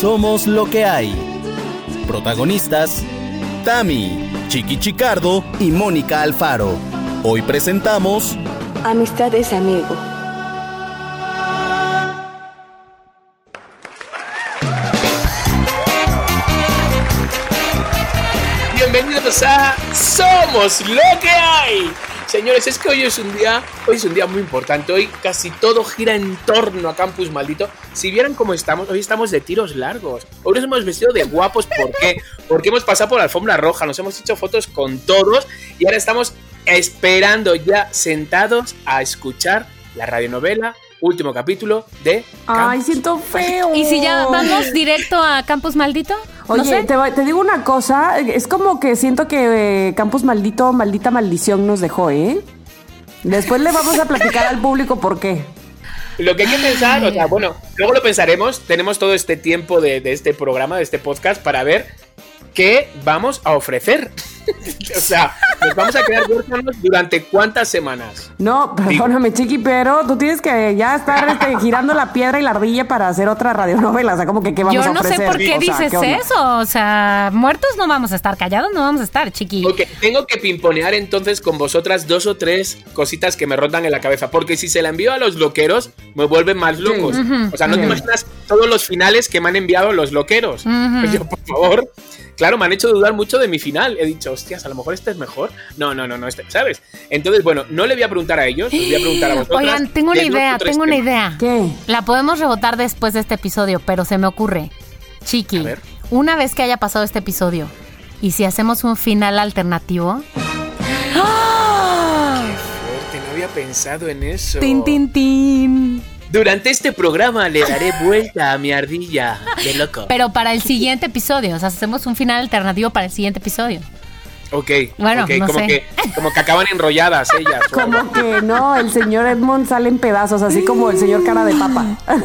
Somos lo que hay. Protagonistas: Tami, Chiqui Chicardo y Mónica Alfaro. Hoy presentamos Amistad es amigo. Somos lo que hay. Señores, es que hoy es un día, hoy es un día muy importante. Hoy casi todo gira en torno a Campus Maldito. Si vieran cómo estamos, hoy estamos de tiros largos. Hoy nos hemos vestido de guapos, ¿por qué? Porque hemos pasado por la alfombra roja, nos hemos hecho fotos con todos y ahora estamos esperando ya sentados a escuchar la radionovela último capítulo de Ay, siento feo. ¿Y si ya vamos directo a Campus Maldito? No Oye, sé. te, voy- te digo una cosa, es como que siento que eh, Campus Maldito, maldita maldición nos dejó, ¿eh? Después le vamos a platicar al público por qué. Lo que hay que pensar, o sea, bueno, luego lo pensaremos, tenemos todo este tiempo de, de este programa, de este podcast, para ver qué vamos a ofrecer. o sea, nos vamos a quedar huérfanos durante cuántas semanas. No, perdóname, Chiqui, pero tú tienes que ya estar este, girando la piedra y la ardilla para hacer otra radionovela. O sea, como que qué vamos Yo a no sé ofrecer. por qué O sea, dices ¿qué eso. O sea, muertos no vamos a estar, callados no vamos a estar, chiqui. Ok, tengo que pimponear entonces con vosotras dos o tres cositas que me rondan en la cabeza, porque si se la envío a los loqueros, me vuelven más locos. O sea, no te imaginas todos los finales que me han enviado los loqueros. Ujú. Yo, por favor. Claro, me han hecho dudar mucho de mi final. He dicho, hostias, a lo mejor este es mejor. No, no, no, no, este, ¿sabes? Entonces, bueno, no le voy a preguntar a ellos, les voy a preguntar a vosotras. Oigan, tengo una idea, tengo una idea. ¿Qué? La podemos rebotar después de este episodio, pero se me ocurre. Chiqui, A ver. una vez que haya pasado este episodio, y si hacemos un final alternativo. ¡Ah! Fuerte, no había pensado en eso. ¡Tin, tin, tin! Durante este programa le daré vuelta a mi ardilla de loco. Pero para el siguiente episodio, o sea, hacemos un final alternativo para el siguiente episodio. Ok, Bueno, ok, no como, sé. que, como que acaban enrolladas ellas. Como que no, el señor Edmond sale en pedazos, así como el señor cara de papa.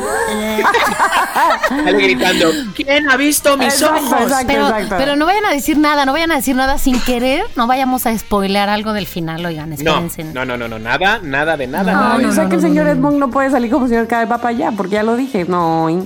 Sale gritando, ¿quién ha visto mis Exacto, ojos? exacto. Pero, pero no vayan a decir nada, no vayan a decir nada sin querer, no vayamos a spoilear algo del final, oigan, No, espérense. no, no, no, no, nada, nada de nada. No, nada de o sea que el señor Edmond no puede salir como señor cara de papa ya, porque ya lo dije. No.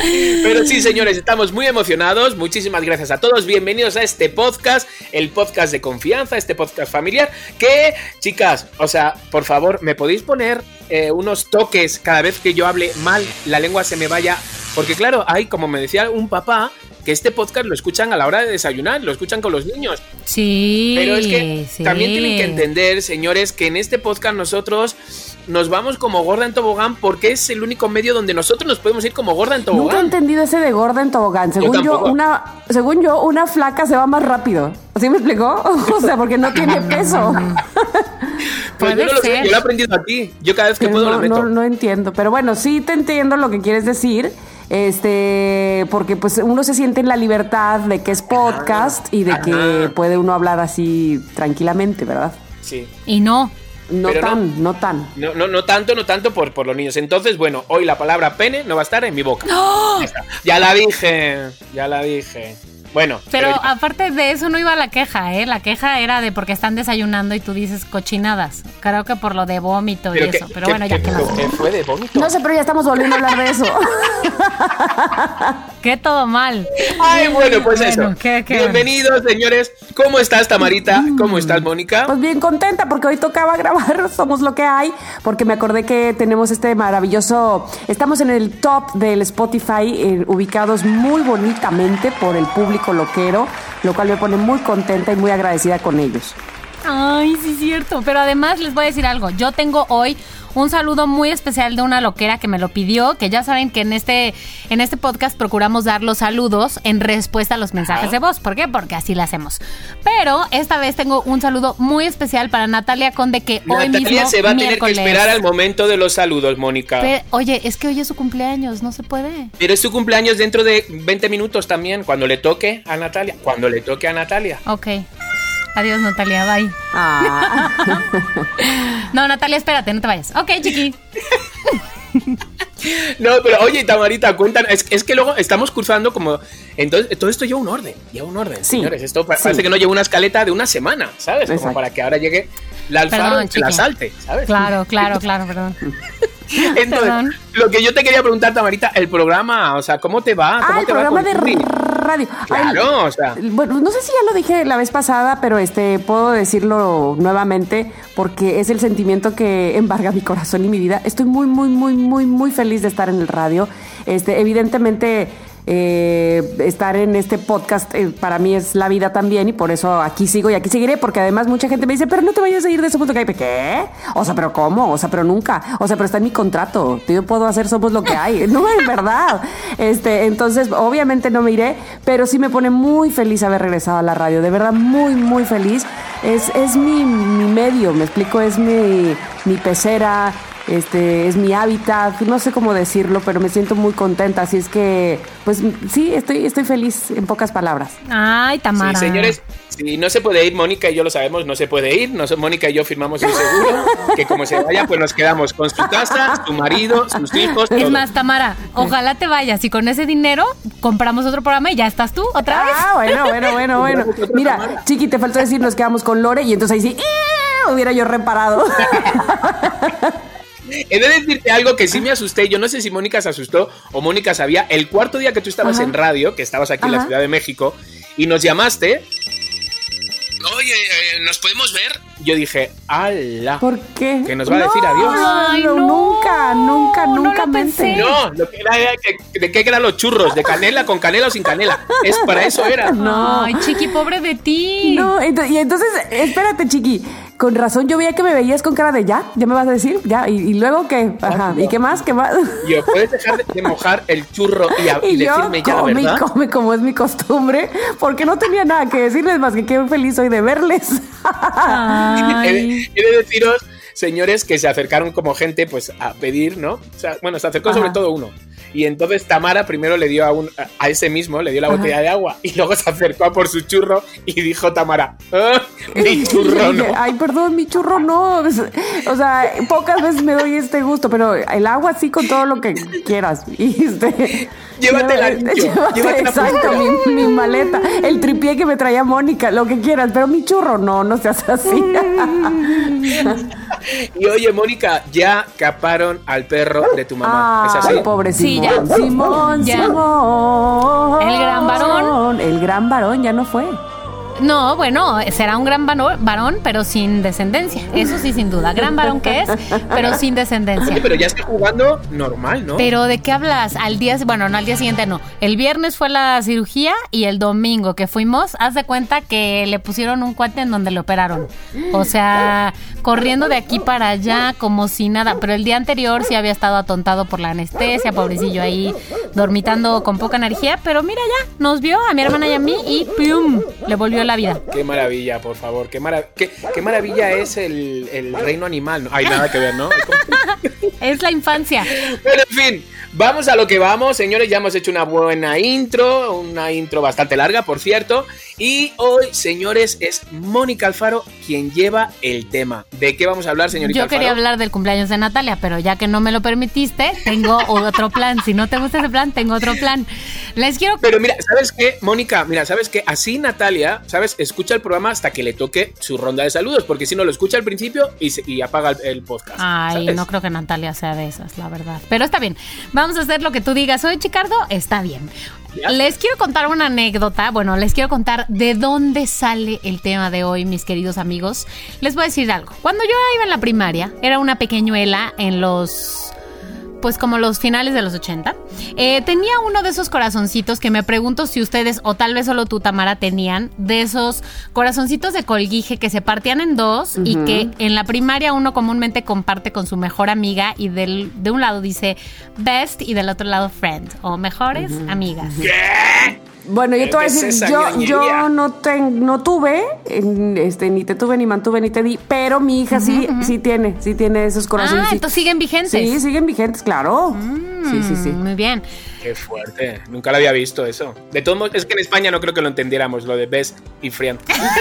Pero sí, señores, estamos muy emocionados. Muchísimas gracias a todos. Bienvenidos a este podcast, el podcast de confianza, este podcast familiar. Que, chicas, o sea, por favor, ¿me podéis poner eh, unos toques cada vez que yo hable mal, la lengua se me vaya? Porque, claro, hay, como me decía un papá, que este podcast lo escuchan a la hora de desayunar, lo escuchan con los niños. Sí, Pero es que sí. también tienen que entender, señores, que en este podcast nosotros nos vamos como gorda en tobogán porque es el único medio donde nosotros nos podemos ir como gorda en Nunca he tobogán. entendido ese de gorda en tobogán. Según yo, una, según yo, una flaca se va más rápido. ¿Así me explicó? O sea, porque no tiene peso. Pues Puede yo no lo sé, ser. yo lo he aprendido aquí. Yo cada vez que Pero puedo no, lo meto. no, no entiendo. Pero bueno, sí te entiendo lo que quieres decir. Este, porque pues uno se siente en la libertad de que es podcast y de que puede uno hablar así tranquilamente, ¿verdad? Sí. Y no. No Pero no. tan, no, tan. No, no, no tanto, no tanto por, por los niños. Entonces, bueno, hoy la palabra pene no va a estar en mi boca. Ya, está. Ya la dije, ya la dije. Bueno, Pero pero- aparte de eso no iba la queja, ¿eh? La queja era de porque están desayunando y tú dices cochinadas. Creo que por lo de vómito y eso. ¿qué- Pero qué- bueno, ya qué- que no. qué fue de vómito? No sé, pero ya estamos volviendo a hablar de eso. Que todo mal. Ay, bueno, pues Bueno, eso. qué- qué- Bienvenidos, señores. ¿Cómo estás, Tamarita? ¿Cómo estás, Mónica? Pues bien contenta porque hoy tocaba grabar Somos lo que hay, porque me acordé que tenemos este maravilloso, estamos en el top del Spotify, eh, ubicados muy bonitamente por el público loquero, lo cual me pone muy contenta y muy agradecida con ellos. Ay, sí es cierto. Pero además les voy a decir algo. Yo tengo hoy un saludo muy especial de una loquera que me lo pidió, que ya saben que en este, en este podcast procuramos dar los saludos en respuesta a los mensajes Ajá. de voz. ¿Por qué? Porque así lo hacemos. Pero esta vez tengo un saludo muy especial para Natalia Conde, que hoy Natalia mismo, se va a tener miércoles- que esperar al momento de los saludos, Mónica. Oye, es que hoy es su cumpleaños, no se puede. Pero es su cumpleaños dentro de 20 minutos también, cuando le toque a Natalia. Cuando le toque a Natalia. Ok. Adiós, Natalia, bye. Ah, No, Natalia, espérate, no te vayas. Ok, chiqui. No, pero oye, Tamarita, cuéntanos. Es, es que luego estamos cruzando como. Entonces, todo esto lleva un orden. Lleva un orden, Sí, señores. Esto pa- sí. parece que no lleva una escaleta de una semana, ¿sabes? Como Exacto. para que ahora llegue la alfaro Perdón, que la salte, ¿sabes? Claro, claro, claro, perdón. Entonces, Perdón. lo que yo te quería preguntar, Tamarita, el programa, o sea, ¿cómo te va? ¿Cómo Ah, el te va programa de radio. Ay, Claro, o sea. Bueno, no sé si ya lo dije la vez pasada, pero este puedo decirlo nuevamente porque es el sentimiento que embarga mi corazón y mi vida. Estoy muy, muy, muy, muy, muy feliz de estar en el radio. Este, evidentemente. Eh, estar en este podcast eh, para mí es la vida también y por eso aquí sigo y aquí seguiré porque además mucha gente me dice pero no te vayas a ir de ese punto que hay ¿qué? o sea pero cómo o sea pero nunca o sea pero está en mi contrato yo puedo hacer somos lo que hay. No es verdad. Este entonces obviamente no me iré pero sí me pone muy feliz haber regresado a la radio. De verdad muy muy feliz. Es, es mi, mi medio me explico es mi, mi pecera este es mi hábitat, no sé cómo decirlo, pero me siento muy contenta, así es que, pues sí, estoy, estoy feliz en pocas palabras. Ay, Tamara. Sí, señores, si no se puede ir, Mónica y yo lo sabemos, no se puede ir. Nos- Mónica y yo firmamos un seguro que como se vaya, pues nos quedamos con su casa, su marido, sus hijos. Es más, Tamara, ojalá te vayas y con ese dinero compramos otro programa y ya estás tú otra vez. Ah, bueno, bueno, bueno, bueno. Mira. Chiqui, te faltó decir, nos quedamos con Lore y entonces ahí sí, ¡eh! hubiera yo reparado. He de decirte algo que sí me asusté. Yo no sé si Mónica se asustó o Mónica sabía. El cuarto día que tú estabas Ajá. en radio, que estabas aquí en la. Ciudad de México, y nos llamaste. Oye, eh, ¿nos podemos ver? Yo dije, ¡ala! ¿Por qué? Que nos va a decir adiós. Ay, no, no. Nunca, nunca, No nunca lo pensé. No, lo que era, era que- ¿de qué eran los churros? ¿De canela, con canela o sin canela? Es para eso era. No. Ay, chiqui, pobre de ti. No, y entonces, espérate, Chiqui. Con razón, yo veía que me veías con cara de ya, ya me vas a decir, ya, y, y luego qué, ajá, ¿y qué más? ¿Qué más? Yo, ¿puedes dejar de, mojar el churro y, a- y Y yo decirme ya come verdad? come como es mi costumbre, porque no tenía nada que decirles más que qué feliz soy de verles. He de, Ay. he de deciros, señores, que se acercaron como gente pues a pedir, ¿no? O sea, bueno, se acercó sobre todo uno. Y entonces Tamara primero le dio a, un, a- ese mismo, le dio la Ajá. botella de agua y luego se acercó a por su churro y dijo Tamara, "Ah, mi churro no. Ay, perdón, mi churro no. O sea, pocas veces me doy este gusto, pero el agua sí con todo lo que quieras. Y este, Llévatela, llévate- niño, llévate, llévatela por exacto, mi, mi maleta, el tripié que me traía Mónica, lo que quieras, pero mi churro no, no seas así. Y oye, Mónica, ya caparon al perro de tu mamá. ¿Es así? Ay, pobre Sí, Simón. ya. Simón, Ya. Simón. El gran varón. El gran varón ya no fue. No, bueno, será un gran varón, pero sin descendencia. Eso sí, sin duda. Gran varón que es, pero sin descendencia. Oye, pero ya está jugando normal, ¿no? Pero ¿de qué hablas? Al día, bueno, no al día siguiente no. El viernes fue la cirugía y el domingo que fuimos, haz de cuenta que le pusieron un cuate en donde le operaron. O sea, corriendo de aquí para allá como si nada. Pero el día anterior sí había estado atontado por la anestesia, pobrecillo ahí dormitando con poca energía. Pero mira ya, nos vio a mi hermana y a mí y ¡pum! Le volvió la vida. Qué maravilla, por favor. Qué, mara- qué, qué maravilla es el, el reino animal. No hay nada que ver, ¿no? Es la infancia. Pero en fin, vamos a lo que vamos, señores. Ya hemos hecho una buena intro, una intro bastante larga, por cierto. Y hoy, señores, es Mónica Alfaro quien lleva el tema. ¿De qué vamos a hablar, señorita Yo Alfaro? quería hablar del cumpleaños de Natalia, pero ya que no me lo permitiste, tengo otro plan. Si no te gusta ese plan, tengo otro plan. Les quiero Pero mira, ¿sabes qué, Mónica? Mira, ¿sabes qué? Así Natalia, ¿sabes? Escucha el programa hasta que le toque su ronda de saludos, porque si no lo escucha al principio y, se- y apaga el, el podcast. Ay, ¿sabes? no creo que Natalia sea de esas, la verdad. Pero está bien. Vamos a hacer lo que tú digas. Hoy, Chicardo, está bien. Ya. Les quiero contar una anécdota. Bueno, les quiero contar de dónde sale el tema de hoy, mis queridos amigos. Les voy a decir algo. Cuando yo iba en la primaria, era una pequeñuela en los pues como los finales de los 80, eh, tenía uno de esos corazoncitos que me pregunto si ustedes, o tal vez solo tú, Tamara, tenían, de esos corazoncitos de colguije que se partían en dos y que en la primaria uno comúnmente comparte con su mejor amiga y del, de un lado dice best y del otro lado friend, o mejores amigas. Bueno, yo te voy a ¿Qué es decir, yo, yo no, ten- no tuve, este, ni te tuve, ni mantuve, ni te di, pero mi hija sí, sí tiene, sí tiene esos corazones. Ah, entonces siguen vigentes. Sí, siguen vigentes, claro. Sí, sí, sí. Mm, Muy bien. Qué fuerte. Nunca lo había visto eso. De todos modos, es que en España no creo que lo entendiéramos, lo de best y friend.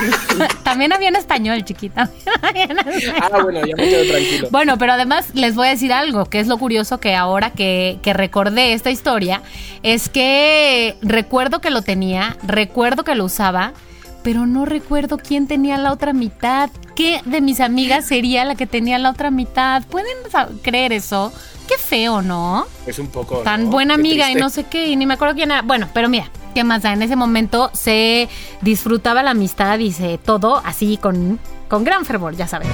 También había en español, chiquita. Ah, bueno, ya me quedo tranquilo. Bueno, pero además les voy a decir algo, que es lo curioso que ahora que, que recordé esta historia, es que recuerdo que lo tenía, recuerdo que lo usaba, pero no recuerdo quién tenía la otra mitad. ¿Qué de mis amigas sería la que tenía la otra mitad? ¿Pueden creer eso? Qué feo, ¿no? Es un poco. Tan ¿no? buena amiga y no sé qué, y ni me acuerdo quién era. Bueno, pero mira, ¿qué más da? En ese momento se disfrutaba la amistad y se todo así con, con gran fervor, ya saben.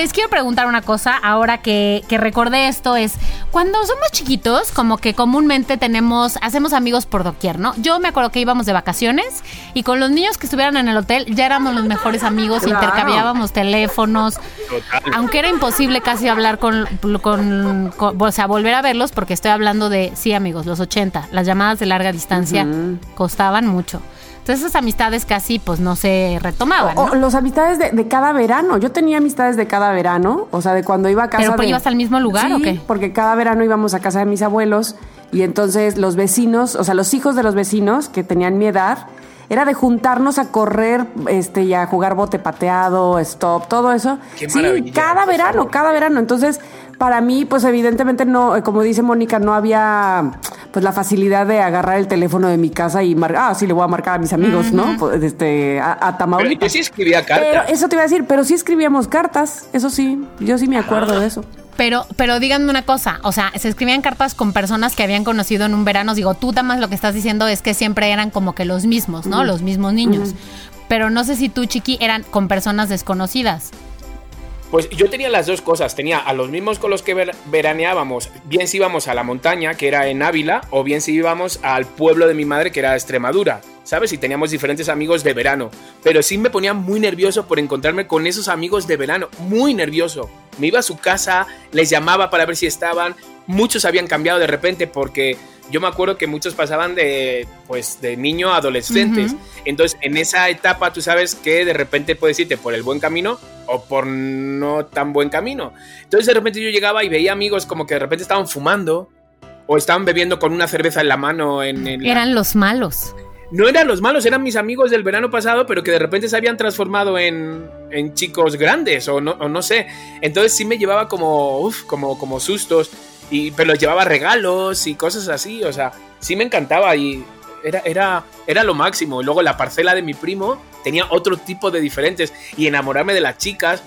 Les quiero preguntar una cosa ahora que, que recordé esto es, cuando somos chiquitos, como que comúnmente tenemos, hacemos amigos por doquier, ¿no? Yo me acuerdo que íbamos de vacaciones y con los niños que estuvieran en el hotel ya éramos los mejores amigos, Claro. intercambiábamos teléfonos, Total. aunque era imposible casi hablar con, con, con- o sea, volver a verlos porque estoy hablando de, sí amigos, los 80, las llamadas de larga distancia costaban mucho. Entonces esas amistades casi pues no se retomaban, O, ¿no? o los amistades de, de cada verano. Yo tenía amistades de cada verano, o sea, de cuando iba a casa ¿Pero pues de... ibas al mismo lugar Sí, o qué? porque cada verano íbamos a casa de mis abuelos y entonces los vecinos, o sea, los hijos de los vecinos que tenían mi edad, era de juntarnos a correr este, y a jugar bote pateado, stop, todo eso. Qué sí, cada verano, favor. cada verano. Entonces, para mí, pues evidentemente no, como dice Mónica, no había pues la facilidad de agarrar el teléfono de mi casa y marcar, ah, sí, le voy a marcar a mis amigos, ¿no? Pues, Este, a, a Pero Tamaulipas. yo sí escribía Pero cartas. eso te iba a decir, pero sí escribíamos cartas, eso sí, yo sí me acuerdo de eso. Pero, pero díganme una cosa, o sea, se escribían cartas con personas que habían conocido en un verano. Digo, tú más lo que estás diciendo es que siempre eran como que los mismos, ¿no? Los mismos niños. Pero no sé si tú, Chiqui, eran con personas desconocidas. Pues yo tenía las dos cosas. Tenía a los mismos con los que ver- veraneábamos, bien si íbamos a la montaña, que era en Ávila, o bien si íbamos al pueblo de mi madre, que era Extremadura, ¿sabes? Y teníamos diferentes amigos de verano. Pero sí me ponía muy nervioso por encontrarme con esos amigos de verano. Muy nervioso. Me iba a su casa, les llamaba para ver si estaban. Muchos habían cambiado de repente porque yo me acuerdo que muchos pasaban de, pues, de niño a adolescentes. Entonces, en esa etapa tú sabes que de repente puedes irte por el buen camino o por no tan buen camino. Entonces, de repente yo llegaba y veía amigos como que de repente estaban fumando o estaban bebiendo con una cerveza en la mano. En, en la- Eran los malos. No eran los malos, eran mis amigos del verano pasado, pero que de repente se habían transformado en, en chicos grandes o no, o no sé. Entonces sí me llevaba como, uf, como, como sustos, y, pero llevaba regalos y cosas así. O sea, sí me encantaba y era, era, era lo máximo. Y luego la parcela de mi primo tenía otro tipo de diferentes y enamorarme de las chicas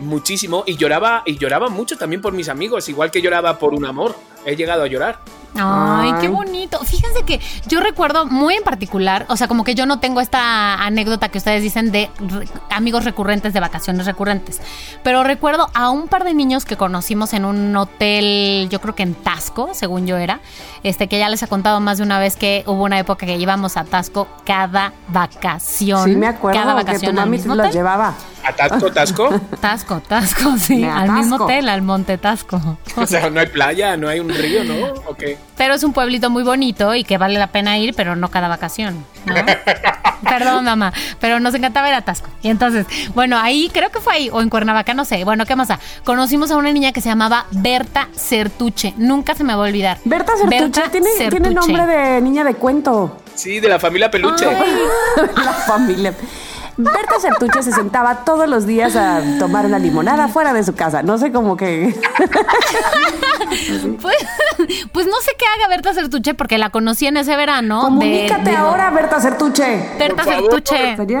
muchísimo y lloraba y lloraba mucho también por mis amigos, igual que lloraba por un amor. He llegado a llorar. Ay, Ay. qué bonito. Fíjense que yo recuerdo muy en particular, o sea, como que yo no tengo esta anécdota que ustedes dicen de re- amigos recurrentes, de vacaciones recurrentes, pero recuerdo a un par de niños que conocimos en un hotel, yo creo que en Tasco, según yo era, este que ya les he contado más de una vez que hubo una época que íbamos a Tasco cada vacación. Sí, me acuerdo cada que tu vacación mami mismo los llevaba. Atasco, tasco. Tasco, Tasco, sí, Me al mismo hotel, al Monte Tasco. O sea, no hay playa, no hay un río, ¿no? ¿O qué? Pero es un pueblito muy bonito y que vale la pena ir, pero no cada vacación. ¿no? Perdón, mamá, pero nos encantaba ir a Tasco. Y entonces, bueno, ahí creo que fue ahí, o en Cuernavaca, no sé. Bueno, ¿qué más? Conocimos a una niña que se llamaba Berta Certuche. Nunca se me va a olvidar. Berta Sertuche tiene, tiene Certuche. nombre de niña de cuento. Sí, de la familia Peluche. la familia. Berta Sertuche se sentaba todos los días a tomar una limonada fuera de su casa. No sé cómo que. Pues, pues no sé qué haga Berta Certuche porque la conocí en ese verano. Comunícate de- ahora, Berta Sertuche. Berta lo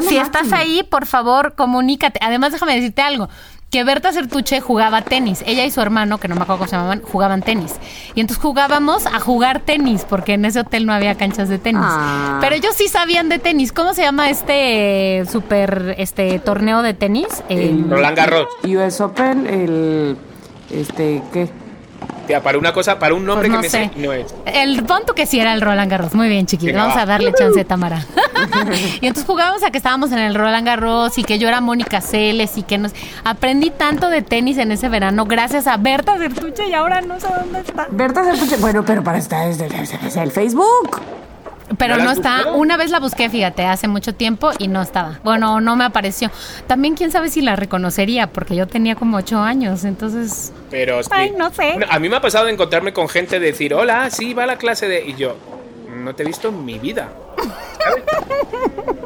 si máximo. estás ahí, por favor, comunícate. Además, déjame decirte algo. Que Berta Certuche jugaba tenis. Ella y su hermano, que no me acuerdo cómo se llamaban, jugaban tenis. Y entonces jugábamos a jugar tenis, porque en ese hotel no había canchas de tenis. Ah. Pero ellos sí sabían de tenis. ¿Cómo se llama este eh, super este torneo de tenis? El- Roland Garros. US Open, el. Este, ¿qué? Tía, para una cosa, para un nombre Pues no que me sé. no es. El punto que sí era el Roland Garros. Muy bien, chiquito. Vamos va. a darle chance a Tamara. y entonces jugábamos a que estábamos en el Roland Garros y que yo era Mónica Celes y que nos aprendí tanto de tenis en ese verano gracias a Berta Certuche y ahora no sé dónde está. Berta Sertuche. Bueno, pero para estar es, es el Facebook. Pero ¿No está. Una vez la busqué, fíjate, hace mucho tiempo y no estaba. Bueno, no me apareció. También quién sabe si la reconocería porque yo tenía como ocho años, entonces. Pero sí. Ay, no sé. A mí me ha pasado de encontrarme con gente de decir, hola, sí, va a la clase de. Y yo, no te he visto en mi vida. ¿Sabes?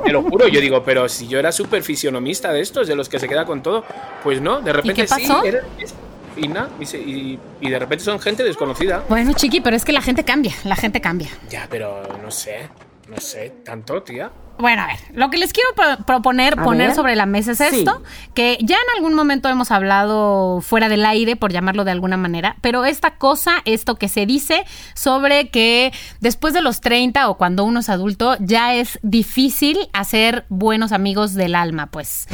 Te lo juro, yo digo, pero si yo era súper fisionomista de estos, de los que se queda con todo, pues no, de repente qué pasó? sí. era- es- y nada, y, se- y- y de repente son gente desconocida. Bueno, chiqui, pero es que la gente cambia, la gente cambia. Ya, pero no sé, no sé, tanto, tía. Bueno, a ver, lo que les quiero pro- proponer, A poner ver. sobre la mesa es Sí. esto, que ya en algún momento hemos hablado fuera del aire, por llamarlo de alguna manera, pero esta cosa, esto que se dice sobre que después de los 30 o cuando uno es adulto, ya es difícil hacer buenos amigos del alma, pues.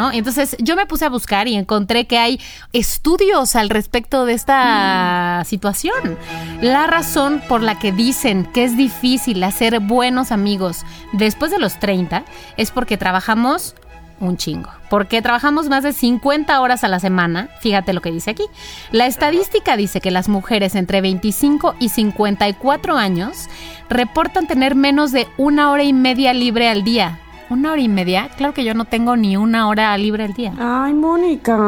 ¿No? Entonces yo me puse a buscar y encontré que hay estudios al respecto de esta situación. La razón por la que dicen que es difícil hacer buenos amigos después de los 30 es porque trabajamos un chingo. Porque trabajamos más de 50 horas a la semana. Fíjate lo que dice aquí. La estadística dice que las mujeres entre 25 y 54 años reportan tener menos de una hora y media libre al día. ¿Una hora y media? Claro que yo no tengo ni una hora libre al día. Ay, Mónica.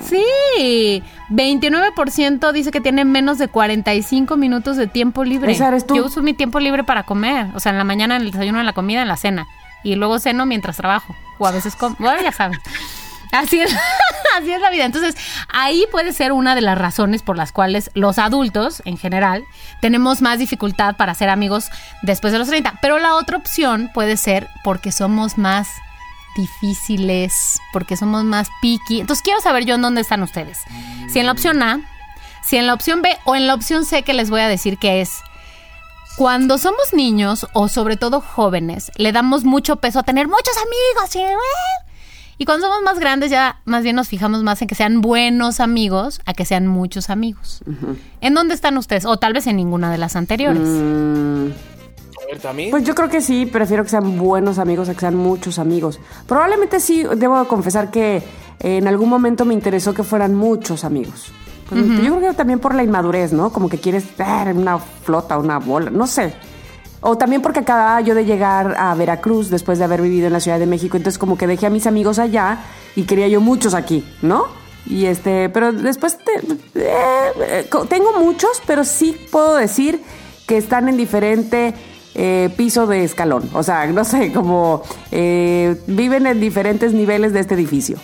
Sí, 29% dice que tiene menos de 45 minutos de tiempo libre. Esa eres tú. Yo uso mi tiempo libre para comer, o sea, en la mañana, en el desayuno, en la comida, en la cena. Y luego ceno mientras trabajo. O a veces como. Bueno, ya saben. Así es, así es la vida. Entonces, ahí puede ser una de las razones por las cuales los adultos, en general, tenemos más dificultad para ser amigos después de los 30. Pero la otra opción puede ser porque somos más difíciles, porque somos más picky. Entonces, quiero saber yo en dónde están ustedes. Si en la opción A, si en la opción B o en la opción C que les voy a decir que es cuando somos niños o sobre todo jóvenes, le damos mucho peso a tener muchos amigos. ¡eh! Y cuando somos más grandes ya más bien nos fijamos más en que sean buenos amigos a que sean muchos amigos. ¿En dónde están ustedes? O tal vez en ninguna de las anteriores. Mm, A ver, también. Pues yo creo que sí, prefiero que sean buenos amigos a que sean muchos amigos. Probablemente sí, debo confesar que en algún momento me interesó que fueran muchos amigos. Pues, Yo creo que también por la inmadurez, ¿no? Como que quieres ver una flota, una bola, no sé. O también porque acababa yo de llegar a Veracruz después de haber vivido en la Ciudad de México, entonces como que dejé a mis amigos allá y quería yo muchos aquí, ¿no? Y este, pero después te- eh, tengo muchos, pero sí puedo decir que están en diferente eh, piso de escalón. O sea, no sé, como eh, viven en diferentes niveles de este edificio,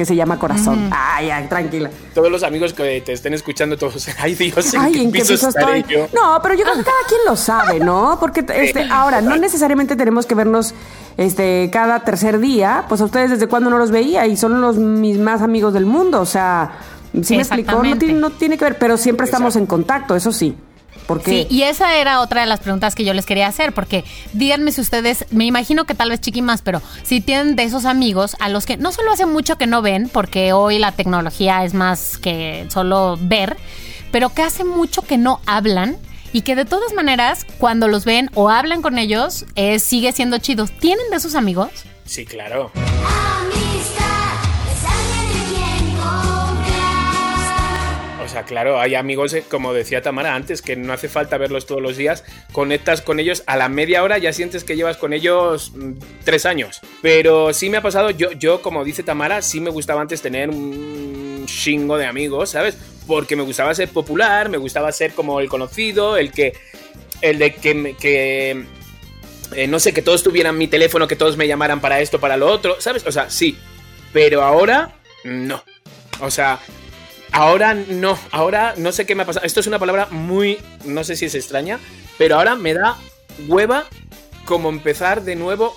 que se llama Corazón. Ay, ay, tranquila. Todos los amigos que te estén escuchando, todos. Ay, Dios, ¿en Ay, qué ¿en qué piso piso estaré estoy? yo? No, pero yo creo que cada quien lo sabe, ¿no? Porque este, ahora, no necesariamente tenemos que vernos este, cada tercer día. Pues a ustedes desde cuándo no los veía y son los mis más amigos del mundo. O sea, si me explicó, no tiene, no tiene que ver, pero siempre estamos en contacto, eso sí. Porque Sí, y esa era otra de las preguntas que yo les quería hacer, porque díganme si ustedes, me imagino que tal vez chiqui más, pero si tienen de esos amigos a los que no solo hace mucho que no ven, porque hoy la tecnología es más que solo ver, pero que hace mucho que no hablan y que de todas maneras, cuando los ven o hablan con ellos, eh, sigue siendo chido. ¿Tienen de esos amigos? Sí, claro. Claro, hay amigos, eh, como decía Tamara antes, que no hace falta verlos todos los días. Conectas con ellos a la media hora, ya sientes que llevas con ellos mm, tres años. Pero sí me ha pasado, yo, yo, como dice Tamara, sí me gustaba antes tener un chingo de amigos, ¿sabes? Porque me gustaba ser popular, me gustaba ser como el conocido, el que. El de que. que eh, no sé, que todos tuvieran mi teléfono, que todos me llamaran para esto, para lo otro, ¿sabes? O sea, sí. Pero ahora, no. O sea, ahora no. Ahora no sé qué me ha pasado. Esto es una palabra muy, no sé si es extraña, pero ahora me da hueva como empezar de nuevo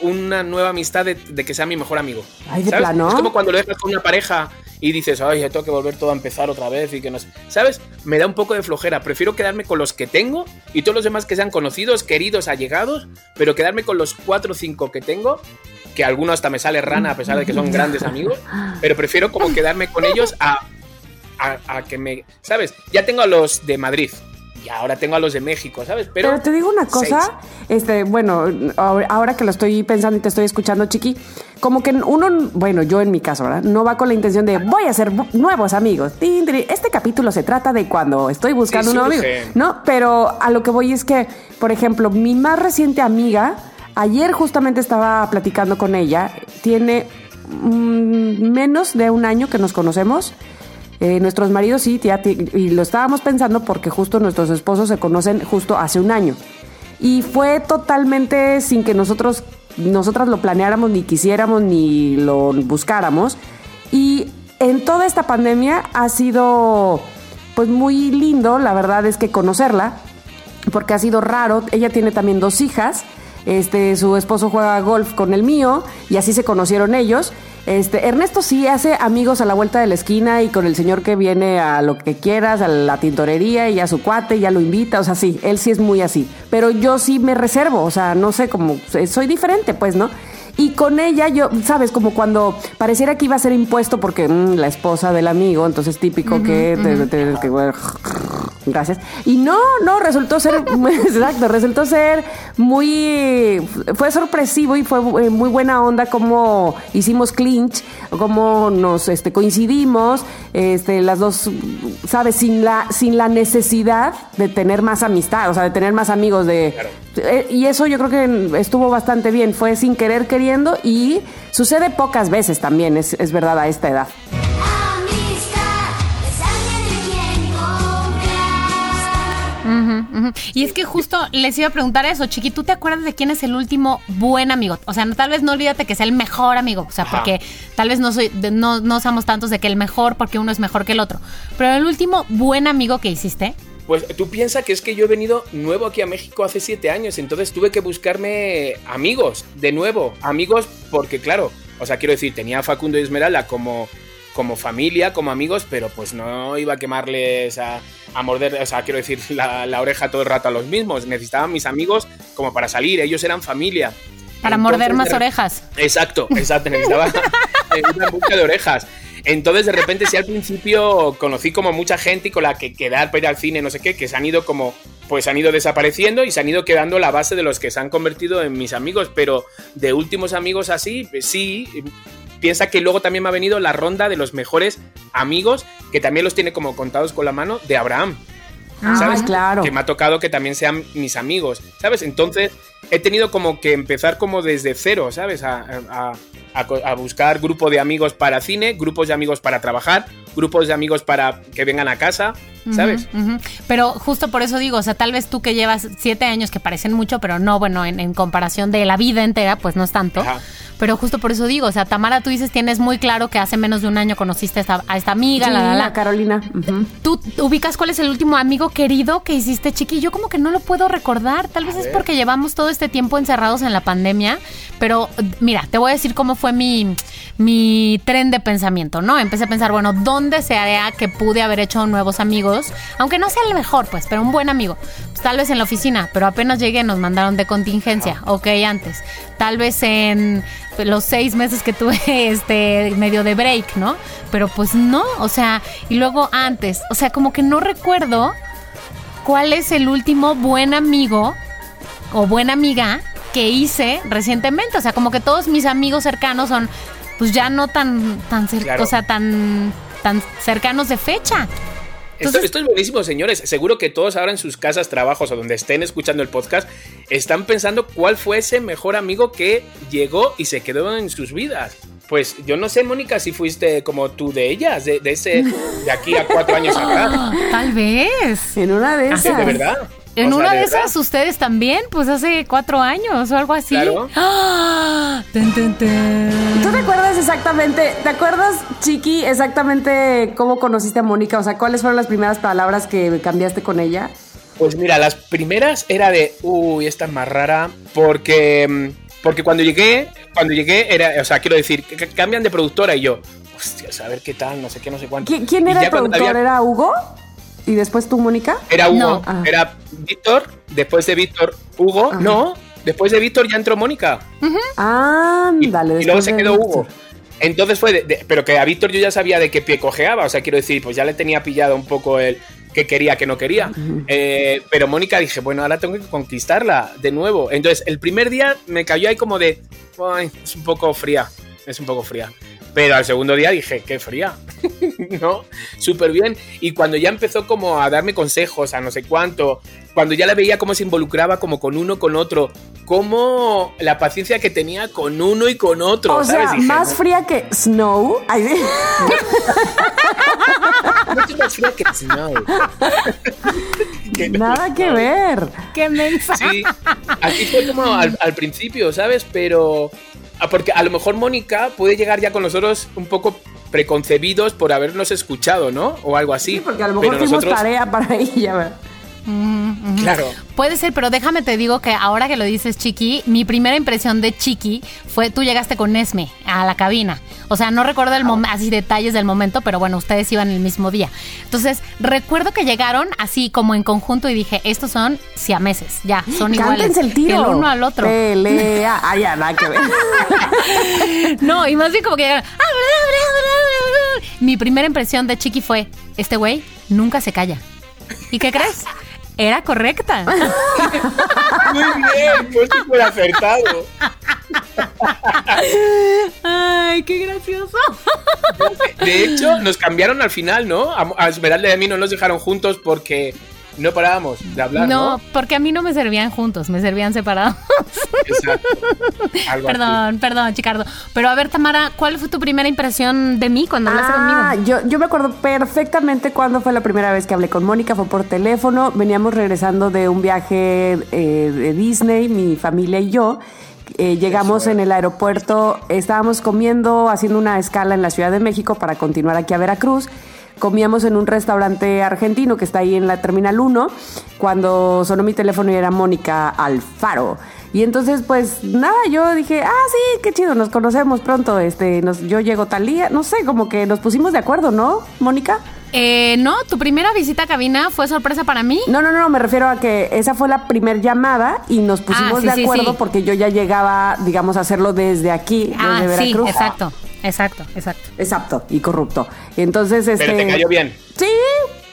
una nueva amistad de, de que sea mi mejor amigo. Ay, de ¿sabes? plano. Es como cuando lo dejas con una pareja y dices, ay, ya tengo que volver todo a empezar otra vez y que no sé. ¿Sabes? Me da un poco de flojera. Prefiero quedarme con los que tengo y todos los demás que sean conocidos, queridos, allegados, pero quedarme con los cuatro o cinco que tengo, que alguno hasta me sale rana a pesar de que son grandes amigos, pero prefiero como quedarme con ellos a, a, a que me. ¿Sabes? Ya tengo a los de Madrid y ahora tengo a los de México, ¿sabes? Pero, Pero, te digo una cosa, seis. este, bueno, ahora que lo estoy pensando y te estoy escuchando, Chiqui, como que uno, bueno, yo en mi caso, ¿verdad? No va con la intención de voy a hacer nuevos amigos. Este capítulo se trata de cuando estoy buscando Sí, un nuevo amigo. ¿no? Pero a lo que voy es que, por ejemplo, mi más reciente amiga, ayer justamente estaba platicando con ella, tiene mm, menos de un año que nos conocemos. Eh, nuestros maridos sí, ti- y lo estábamos pensando porque justo nuestros esposos se conocen justo hace un año. Y fue totalmente sin que nosotros nosotras lo planeáramos, ni quisiéramos, ni lo buscáramos. Y en toda esta pandemia ha sido pues muy lindo, la verdad es que conocerla, porque ha sido raro. Ella tiene también dos hijas. Este, su esposo juega golf con el mío y así se conocieron ellos. Este, Ernesto sí hace amigos a la vuelta de la esquina y con el señor que viene a lo que quieras, a la tintorería y a su cuate, ya lo invita, o sea, sí, él sí es muy así. Pero yo sí me reservo, o sea, no sé, como soy diferente, pues, ¿no? Y con ella, yo, sabes, como cuando pareciera que iba a ser impuesto porque mm, la esposa del amigo, entonces típico que, te- te- que, bueno, Gracias. Y no, no, resultó ser, exacto, resultó ser muy, fue sorpresivo y fue eh, muy buena onda como hicimos clinch, como nos este, coincidimos, este, las dos, sabes, sin la, sin la necesidad de tener más amistad, o sea, de tener más amigos de... Y eso yo creo que estuvo bastante bien, fue sin querer queriendo y sucede pocas veces también, es, es verdad, a esta edad. Ujú. Y es que justo les iba a preguntar eso, Chiqui, ¿tú te acuerdas de quién es el último buen amigo? O sea, no- tal vez no olvídate que sea el mejor amigo, o sea, Ajá. porque tal vez no soy, de- no, no somos tantos de que el mejor porque uno es mejor que el otro. Pero el último buen amigo que hiciste, Pues tú piensas que es que yo he venido nuevo aquí a México hace siete años, entonces tuve que buscarme amigos, de nuevo, amigos, porque claro, o sea, quiero decir, tenía a Facundo y Esmeralda como, como familia, como amigos, pero pues no iba a quemarles a, a morder, o sea, quiero decir, la, la oreja todo el rato a los mismos, necesitaba mis amigos como para salir, ellos eran familia. para Entonces, morder más orejas. Exacto, exacto, necesitaba una busca de orejas. Entonces, de repente, sí, al principio conocí como mucha gente y con la que quedar para ir al cine, no sé qué, que se han ido como, pues han ido desapareciendo y se han ido quedando la base de los que se han convertido en mis amigos, pero de últimos amigos así, pues, sí, piensa que luego también me ha venido la ronda de los mejores amigos, que también los tiene como contados con la mano, de Abraham. Ah, ¿sabes? claro. Que me ha tocado que también sean mis amigos, ¿sabes? Entonces he tenido como que empezar como desde cero, ¿sabes? A, a- a buscar grupo de amigos para cine, grupos de amigos para trabajar, grupos de amigos para que vengan a casa, ¿sabes? Pero justo por eso digo, o sea, tal vez tú que llevas siete años que parecen mucho, pero no, bueno, en, en comparación de la vida entera, pues no es tanto. Ajá. Pero justo por eso digo, o sea, Tamara, tú dices, tienes muy claro que hace menos de un año conociste a esta, a esta amiga, Sí, la, la, la. la Carolina. ¿Tú ubicas cuál es el último amigo querido que hiciste, Chiqui? Yo como que no lo puedo recordar. Tal vez es ver. porque llevamos todo este tiempo encerrados en la pandemia. Pero mira, te voy a decir cómo fue mi, mi tren de pensamiento, ¿no? Empecé a pensar, bueno, ¿dónde se haría que pude haber hecho nuevos amigos? Aunque no sea el mejor, pues, pero un buen amigo. Pues, tal vez en la oficina, pero apenas llegué nos mandaron de contingencia. Ok, antes. Tal vez en los seis meses que tuve este medio de break, ¿no? Pero pues no, o sea, y luego antes, o sea, como que no recuerdo cuál es el último buen amigo o buena amiga que hice recientemente, o sea, como que todos mis amigos cercanos son pues ya no tan tan Claro. o sea, tan tan cercanos de fecha. Esto, Entonces- esto es buenísimo, señores. Seguro que todos ahora en sus casas, trabajos o donde estén escuchando el podcast, están pensando cuál fue ese mejor amigo que llegó y se quedó en sus vidas. Pues yo no sé, Mónica, si fuiste como tú de ellas, de, de ese, de aquí a cuatro años atrás. Ah, Tal vez. En una de Sí, esas. de verdad. En O sea, una de, esas ustedes también, pues hace cuatro años o algo así. Claro. ¡Ah! Ten, ten, ten. ¿Tú te acuerdas exactamente, te acuerdas, Chiqui, exactamente cómo conociste a Mónica? O sea, ¿cuáles fueron las primeras palabras que cambiaste con ella? Pues mira, las primeras era de, uy, esta es más rara, porque, mm, porque cuando llegué, cuando llegué era, o sea, quiero decir, que- que cambian de productora y yo, hostia, a ver qué tal, no sé qué, no sé cuánto. ¿Qui- ¿Quién era el productor? había- ¿Era Hugo? ¿Y después tú, Mónica? Era Hugo, No. Ah. era Víctor, después de Víctor, Hugo, Ajá. no, después de Víctor ya entró Mónica. Y, Ándale. y luego se quedó. Hugo. Entonces fue, de- de- pero que a Víctor yo ya sabía de qué pie cojeaba, o sea, quiero decir, pues ya le tenía pillado un poco el que quería, que no quería. Eh, pero Mónica dije, bueno, ahora tengo que conquistarla de nuevo. Entonces, el primer día me cayó ahí como de, "Ay, es un poco fría, es un poco fría. Pero al segundo día dije, qué fría, ¿no? Súper bien. Y cuando ya empezó como a darme consejos, a no sé cuánto, cuando ya la veía cómo se involucraba como con uno, con otro, cómo la paciencia que tenía con uno y con otro, O ¿sabes? sea, Dije, más "No, fría que Snow. Ay, sí. mucho más fría que Snow. Que no, Nada que no. ver. ¡Qué mensa! Sí, aquí fue como al, al principio, ¿sabes? Pero. Ah, Porque a lo mejor Mónica puede llegar ya con nosotros un poco preconcebidos por habernos escuchado, ¿no? O algo así. Sí, porque a lo mejor Pero nosotros, tarea para ella. Claro. Puede ser, pero déjame te digo que ahora que lo dices, Chiqui, mi primera impresión de Chiqui fue tú llegaste con Esme a la cabina. O sea, no recuerdo el mom- así detalles del momento, pero bueno, ustedes iban el mismo día. Entonces, recuerdo que llegaron así como en conjunto y dije, estos son siameses, ya, son iguales. Cántense el tiro. El uno al otro. Pelea. Ah, ya, nada que ver. No, y más bien como que llegaron. Mi primera impresión de Chiqui fue, este güey nunca se calla. ¿Y qué crees? Era correcta. Muy bien, pues súper acertado. Ay, qué gracioso. De hecho, nos cambiaron al final, ¿no? A, a Esmeralda y a mí no nos dejaron juntos porque no parábamos de hablar, ¿no? No, porque a mí no me servían juntos, me servían separados. Exacto. Algo así. perdón, perdón, Chicardo. Pero a ver, Tamara, ¿cuál fue tu primera impresión de mí cuando hablaste Ah, conmigo? yo, yo me acuerdo perfectamente cuándo fue la primera vez que hablé con Mónica, fue por teléfono, veníamos regresando de un viaje eh, de Disney, mi familia y yo. Eh, llegamos en el aeropuerto, estábamos comiendo, haciendo una escala en la Ciudad de México para continuar aquí a Veracruz. Comíamos en un restaurante argentino que está ahí en la Terminal 1, cuando sonó mi teléfono y era Mónica Alfaro. Y entonces, pues nada, yo dije, ah, sí, qué chido, nos conocemos pronto, este, nos, yo llego tal día, no sé, como que nos pusimos de acuerdo, ¿no, Mónica? Eh, no, tu primera visita a cabina fue sorpresa para mí. No, no, no, me refiero a que esa fue la primer llamada y nos pusimos Ah, sí, de sí, acuerdo sí. porque yo ya llegaba, digamos, a hacerlo desde aquí, Ah, desde sí, Veracruz. exacto, exacto, exacto. Exacto, y corrupto. Entonces, este. Pero te cayó bien. Sí,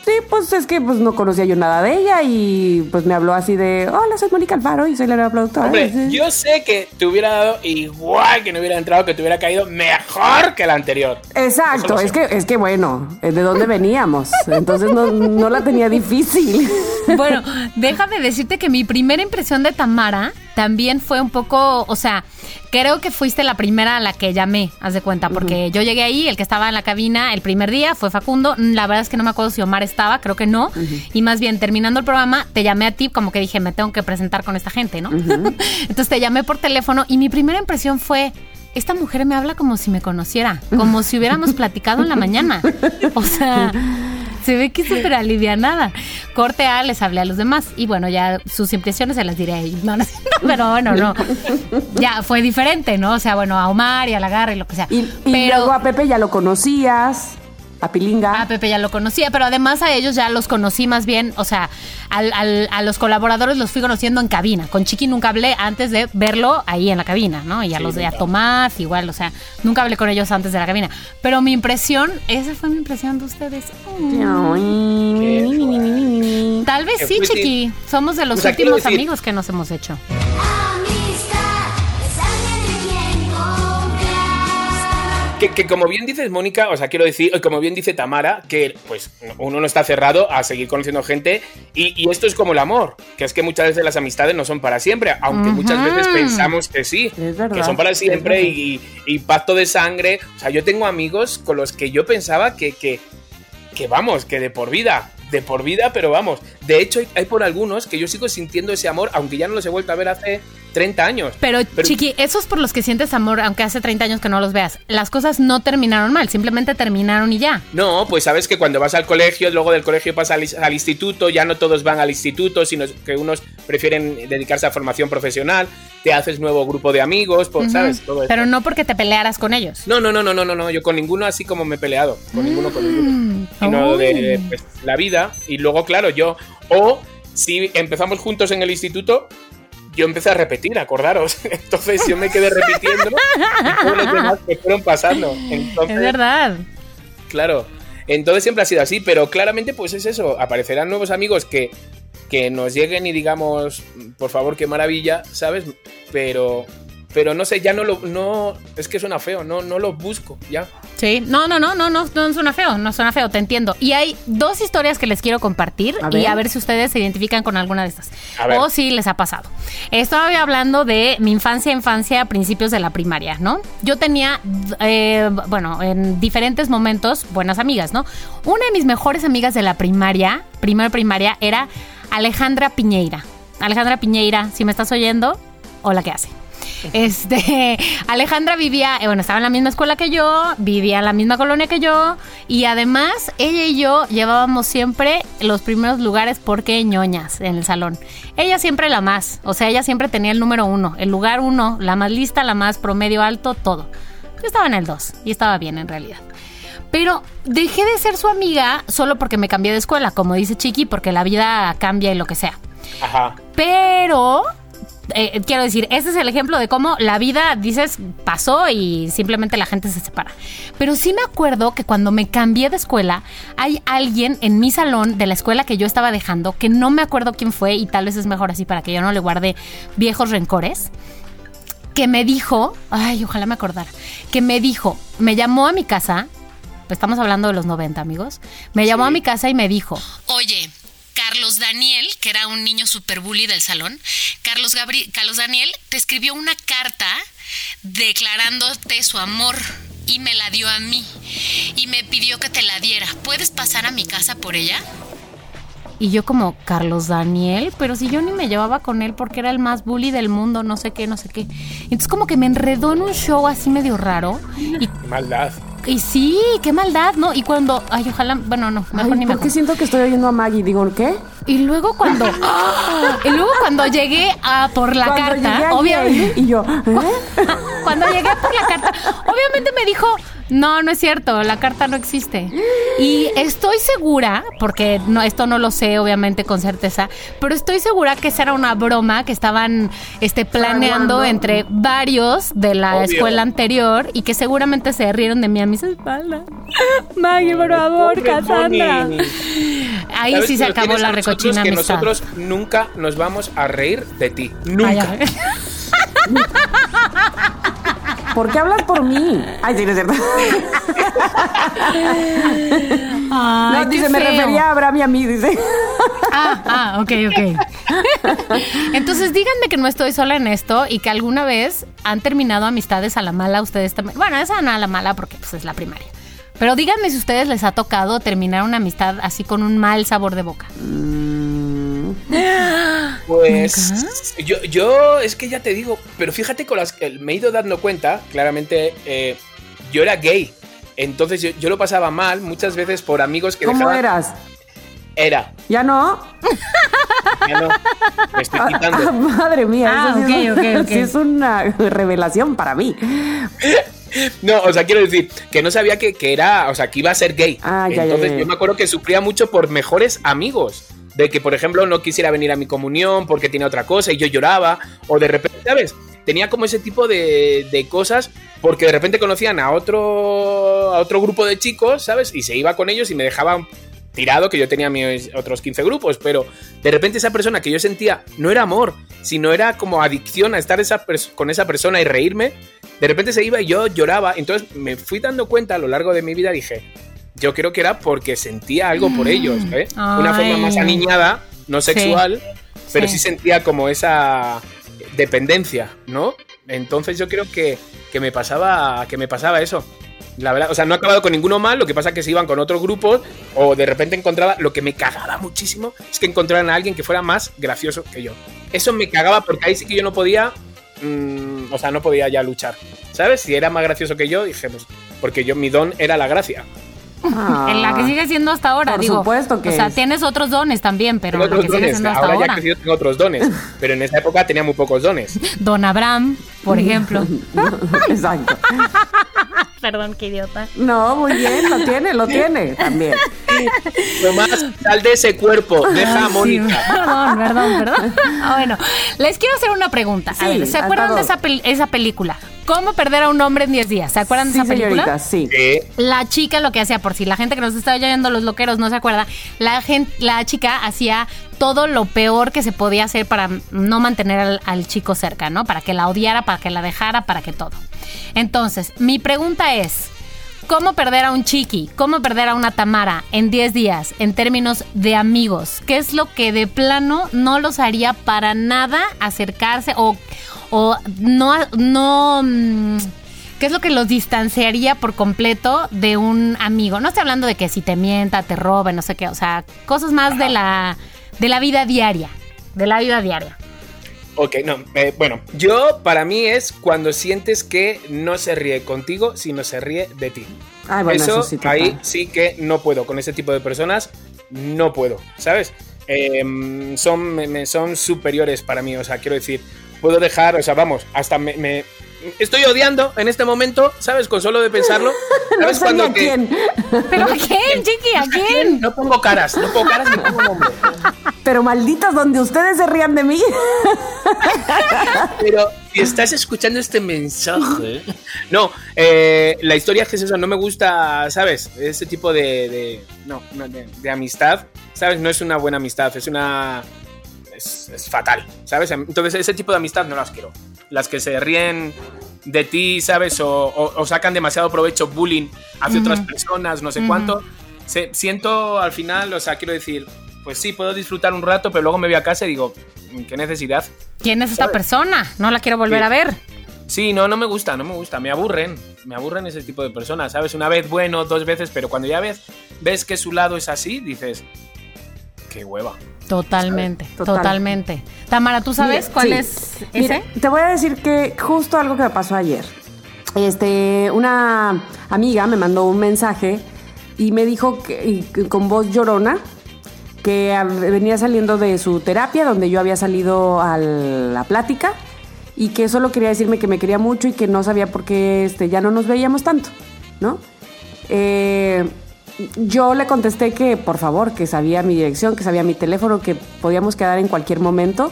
sí, pues es que pues no conocía yo nada de ella y pues me habló así de, hola, soy Mónica Alfaro y soy la nueva productora. Hombre, Sí. yo sé que te hubiera dado igual que no hubiera entrado, que te hubiera caído mejor que la anterior. Exacto, es que, es que bueno, eh, ¿de dónde veníamos? Entonces no, no la tenía difícil. Bueno, déjame decirte que mi primera impresión de Tamara también fue un poco, o sea, creo que fuiste la primera a la que llamé, haz de cuenta, porque yo llegué ahí, el que estaba en la cabina el primer día fue Facundo, Mm, la verdad es que no me acuerdo si Omar estaba, creo que no, y más bien terminando el programa te llamé a ti como que dije, me tengo que presentar con esta gente, ¿no? Entonces te llamé por teléfono y mi primera impresión fue... Esta mujer me habla como si me conociera, como si hubiéramos platicado en la mañana. O sea, se ve que es súper alivianada. Corte A, les hablé a los demás. Y bueno, ya sus impresiones se las diré a ellos. No, no, pero bueno, no. Ya fue diferente, ¿no? O sea, bueno, a Omar y a la garra y lo que sea. Y, y pero luego a Pepe ya lo conocías, a Pilinga. a Pepe ya lo conocía, pero además a ellos ya los conocí más bien, o sea, al- al- a los colaboradores los fui conociendo en cabina. Con Chiqui nunca hablé antes de verlo ahí en la cabina, ¿no? Y a Sí, los de a. Tomás, igual, o sea, nunca hablé con ellos antes de la cabina. Pero mi impresión, esa fue mi impresión de ustedes. Ay, Tal vez sí, Chiqui. Somos de los quiero últimos amigos que nos hemos hecho. Que, que como bien dices, Mónica, o sea, quiero decir, como bien dice Tamara, que pues uno no está cerrado a seguir conociendo gente y, y esto es como el amor, que es que muchas veces las amistades no son para siempre, aunque muchas veces pensamos que sí, verdad, que son para siempre y, y pacto de sangre. O sea, yo tengo amigos con los que yo pensaba que, que, que vamos, que de por vida, de por vida, pero vamos. De hecho, hay por algunos que yo sigo sintiendo ese amor, aunque ya no los he vuelto a ver hace 30 años. Pero, Chiqui, esos por los que sientes amor, aunque hace 30 años que no los veas, las cosas no terminaron mal, simplemente terminaron y ya. No, pues sabes que cuando vas al colegio, luego del colegio pasas al, al instituto, ya no todos van al instituto, sino que unos prefieren dedicarse a formación profesional, te haces nuevo grupo de amigos, ¿sabes? Todo Pero esto. no porque te pelearas con ellos. No, no, no, no, no, no, no, yo con ninguno así como me he peleado, con ninguno, con ninguno. Sino Uy. de pues, la vida, y luego, claro, yo, o si empezamos juntos en el instituto, yo empecé a repetir, acordaros. Entonces yo me quedé repitiendo y todos los demás me fueron pasando. Entonces, Es verdad. Claro. Entonces siempre ha sido así, pero claramente pues es eso, aparecerán nuevos amigos que, que nos lleguen y digamos, por favor, qué maravilla, ¿sabes? Pero pero no sé, ya no lo no es que suena feo, no no lo busco, ya. Sí, no, no, no, no, no, no suena feo, no suena feo, te entiendo. Y hay dos historias que les quiero compartir A y a ver si ustedes se identifican con alguna de estas. A ver. O si les ha pasado. Estaba hablando de mi infancia, infancia, principios de la primaria, ¿no? Yo tenía, eh, bueno, en diferentes momentos, buenas amigas, ¿no? Una de mis mejores amigas de la primaria, primera primaria, era Alejandra Piñeira. Alejandra Piñeira, si me estás oyendo, hola, ¿qué hace? Este, Alejandra vivía, eh, bueno, estaba en la misma escuela que yo, vivía en la misma colonia que yo, y además ella y yo llevábamos siempre los primeros lugares porque ñoñas en el salón. Ella siempre la más, o sea, ella siempre tenía el número uno, el lugar uno, la más lista, la más promedio alto, todo. Yo estaba en el dos y estaba bien en realidad. Pero dejé de ser su amiga solo porque me cambié de escuela, como dice Chiqui, porque la vida cambia y lo que sea. Ajá. Pero eh, quiero decir, este es el ejemplo de cómo la vida, dices, pasó y simplemente la gente se separa. Pero sí me acuerdo que cuando me cambié de escuela, hay alguien en mi salón de la escuela que yo estaba dejando, que no me acuerdo quién fue y tal vez es mejor así para que yo no le guarde viejos rencores, que me dijo, ay, ojalá me acordara, que me dijo, me llamó a mi casa, pues estamos hablando de los 90 amigos, me llamó a mi casa y me dijo, oye, Carlos Daniel, que era un niño super bully del salón, Carlos, Gabri- Carlos Daniel te escribió una carta declarándote su amor y me la dio a mí y me pidió que te la diera. ¿Puedes pasar a mi casa por ella? Y yo como, Carlos Daniel, pero si yo ni me llevaba con él porque era el más bully del mundo, no sé qué, no sé qué. Entonces como que me enredó en un show así medio raro. Y, Maldad. Y sí, qué maldad, ¿no? Y cuando, ay, ojalá, bueno, no, mejor Ay, ni me ¿Por qué siento que estoy oyendo a Maggie? Digo, ¿qué? y luego cuando y luego cuando llegué a por la Cuando carta, obviamente Y yo, ¿eh? cuando llegué por la carta, obviamente me dijo, "No, no es cierto, la carta no existe." Y estoy segura, porque no esto no lo sé obviamente con certeza, pero estoy segura que esa era una broma que estaban este planeando entre varios de la Obvio. escuela anterior y que seguramente se rieron de mí a mis espaldas. Maggie, por favor, Cassandra. Ahí ¿Sabes sí se acabó la recochina Que amistad. nosotros nunca nos vamos a reír de ti. Nunca. ay. ¿Por qué hablas por mí? Ay, sí, no es cierto. Ay, no, dice, me refería a Abraham y a mí, dice. Ah, ah, ok, ok. Entonces díganme que no estoy sola en esto y que alguna vez han terminado amistades a la mala ustedes también. Bueno, esa no a la mala porque pues, es la primaria. Pero díganme si a ustedes les ha tocado terminar una amistad así con un mal sabor de boca. Pues yo, yo es que ya te digo, pero fíjate con las que me he ido dando cuenta, claramente eh, yo era gay. Entonces yo, yo lo pasaba mal muchas veces por amigos que ¿Cómo dejaban- eras? Era. ¿Ya no? Ya no. Me estoy Ah, quitando. madre mía, Ah, eso sí, es, ok, un- ok, ok. sí es una revelación para mí. No, o sea, quiero decir que no sabía que, que era, o sea, que iba a ser gay. Ah, ya, Entonces ya, ya. yo me acuerdo que sufría mucho por mejores amigos. De que, por ejemplo, no quisiera venir a mi comunión porque tenía otra cosa y yo lloraba. O de repente, ¿sabes? Tenía como ese tipo de, de cosas porque de repente conocían a otro, a otro grupo de chicos, ¿sabes? Y se iba con ellos y me dejaban tirado, que yo tenía mis otros 15 grupos, pero de repente esa persona que yo sentía no era amor, sino era como adicción a estar esa con esa persona y reírme, de repente se iba y yo lloraba, entonces me fui dando cuenta a lo largo de mi vida, dije, yo creo que era porque sentía algo por ellos, ¿eh? Una forma más aniñada, no Sí. sexual, pero Sí. sí sentía como esa dependencia, ¿no? Entonces yo creo que, que me pasaba que me pasaba eso. La verdad, o sea, no he acabado con ninguno mal, lo que pasa es que se iban con otros grupos o de repente encontraba, lo que me cagaba muchísimo es que encontraran a alguien que fuera más gracioso que yo. Eso me cagaba porque ahí sí que yo no podía, mm, o sea, no podía ya luchar. ¿Sabes? Si era más gracioso que yo, dije, pues, porque yo mi don era la gracia. En la que sigue siendo hasta ahora, Ah. Por digo. supuesto que O sea, es. tienes otros dones también, pero Tengo en la otros que sigue dones. siendo hasta Ahora ya ahora. crecido tengo otros dones, pero en esa época tenía muy pocos dones. Don Abraham, por ejemplo. Exacto. Perdón, qué idiota. No, muy bien, lo tiene, lo tiene también. Tomás, sal de ese cuerpo, deja a Sí, Mónica. perdón, perdón, perdón. Ah, bueno, les quiero hacer una pregunta. A Sí, ver, ¿se acuerdan de esa, pel- esa película? ¿Cómo perder a un hombre en 10 días? ¿Se acuerdan de Sí, esa película? señorita, sí. Sí. La chica lo que hacía, por si la gente que nos está oyendo, los loqueros, no se acuerda, la, gente, la chica hacía todo lo peor que se podía hacer para no mantener al, al chico cerca, ¿no? Para que la odiara, para que la dejara, para que todo. Entonces, mi pregunta es, ¿cómo perder a un chiqui? ¿Cómo perder a una Tamara en 10 días en términos de amigos? ¿Qué es lo que de plano no los haría para nada acercarse o, o no... no mm, ¿Qué es lo que los distanciaría por completo de un amigo? No estoy hablando de que si te mienta, te robe, no sé qué, o sea, cosas más de la de la vida diaria. De la vida diaria. Ok, no, eh, bueno, yo para mí es cuando sientes que no se ríe contigo, sino se ríe de ti. Ay, bueno, eso, eso sí, ahí sí que no puedo, con ese tipo de personas no puedo, ¿sabes? Eh, son, son superiores para mí, o sea, quiero decir, puedo dejar, o sea, vamos, hasta me... me- estoy odiando en este momento, ¿sabes? Con solo de pensarlo. No ¿Sabes ni cuando a que- quién. ¿Pero a quién, Chiqui? ¿A quién? No pongo caras, no pongo caras ni pongo nombre. Pero malditos, donde ustedes se rían de mí. Pero si estás escuchando este mensaje. No, eh, la historia es que es eso, no me gusta, ¿sabes? Ese tipo de. de- no, no, de, de amistad, ¿sabes? No es una buena amistad, es una. Es, es fatal, ¿sabes? Entonces, ese tipo de amistad no las quiero. Las que se ríen de ti, ¿sabes? O, o- o sacan demasiado provecho, bullying hacia otras personas, no sé cuánto. Se- siento al final, o sea, quiero decir, pues sí, puedo disfrutar un rato, pero luego me voy a casa y digo, ¿qué necesidad? ¿Quién es esta persona? No la quiero volver Sí. a ver. Sí, no, no me gusta, no me gusta, me aburren, me aburren ese tipo de personas, ¿sabes? Una vez bueno, dos veces, pero cuando ya ves, ves que su lado es así, dices, qué hueva. Totalmente, Total. totalmente. Tamara, ¿tú sabes Mira, cuál sí. es Mira, ese? te voy a decir que justo algo que me pasó ayer. Este, una amiga me mandó un mensaje y me dijo que, y con voz llorona que venía saliendo de su terapia donde yo había salido a la plática y que solo quería decirme que me quería mucho y que no sabía por qué este, ya no nos veíamos tanto, ¿no? Eh, yo le contesté que por favor, que sabía mi dirección, que sabía mi teléfono, que podíamos quedar en cualquier momento.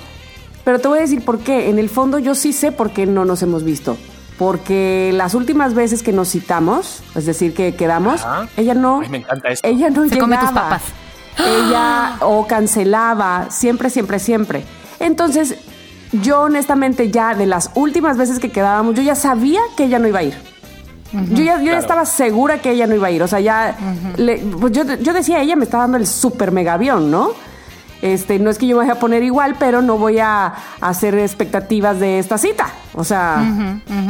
Pero te voy a decir por qué. En el fondo yo sí sé por qué no nos hemos visto. Porque las últimas veces que nos citamos, es decir, que quedamos, Ajá. ella no, Ay, me encanta esto. ella no Se llegaba. come tus papas. Ella o cancelaba, siempre, siempre, siempre. Entonces, yo honestamente ya de las últimas veces que quedábamos, yo ya sabía que ella no iba a ir. Yo ya, yo ya estaba segura que ella no iba a ir. O sea, ya. le- pues yo, yo decía, ella me está dando el super mega avión, ¿no? Este, no es que yo me vaya a poner igual, pero no voy a hacer expectativas de esta cita. O sea,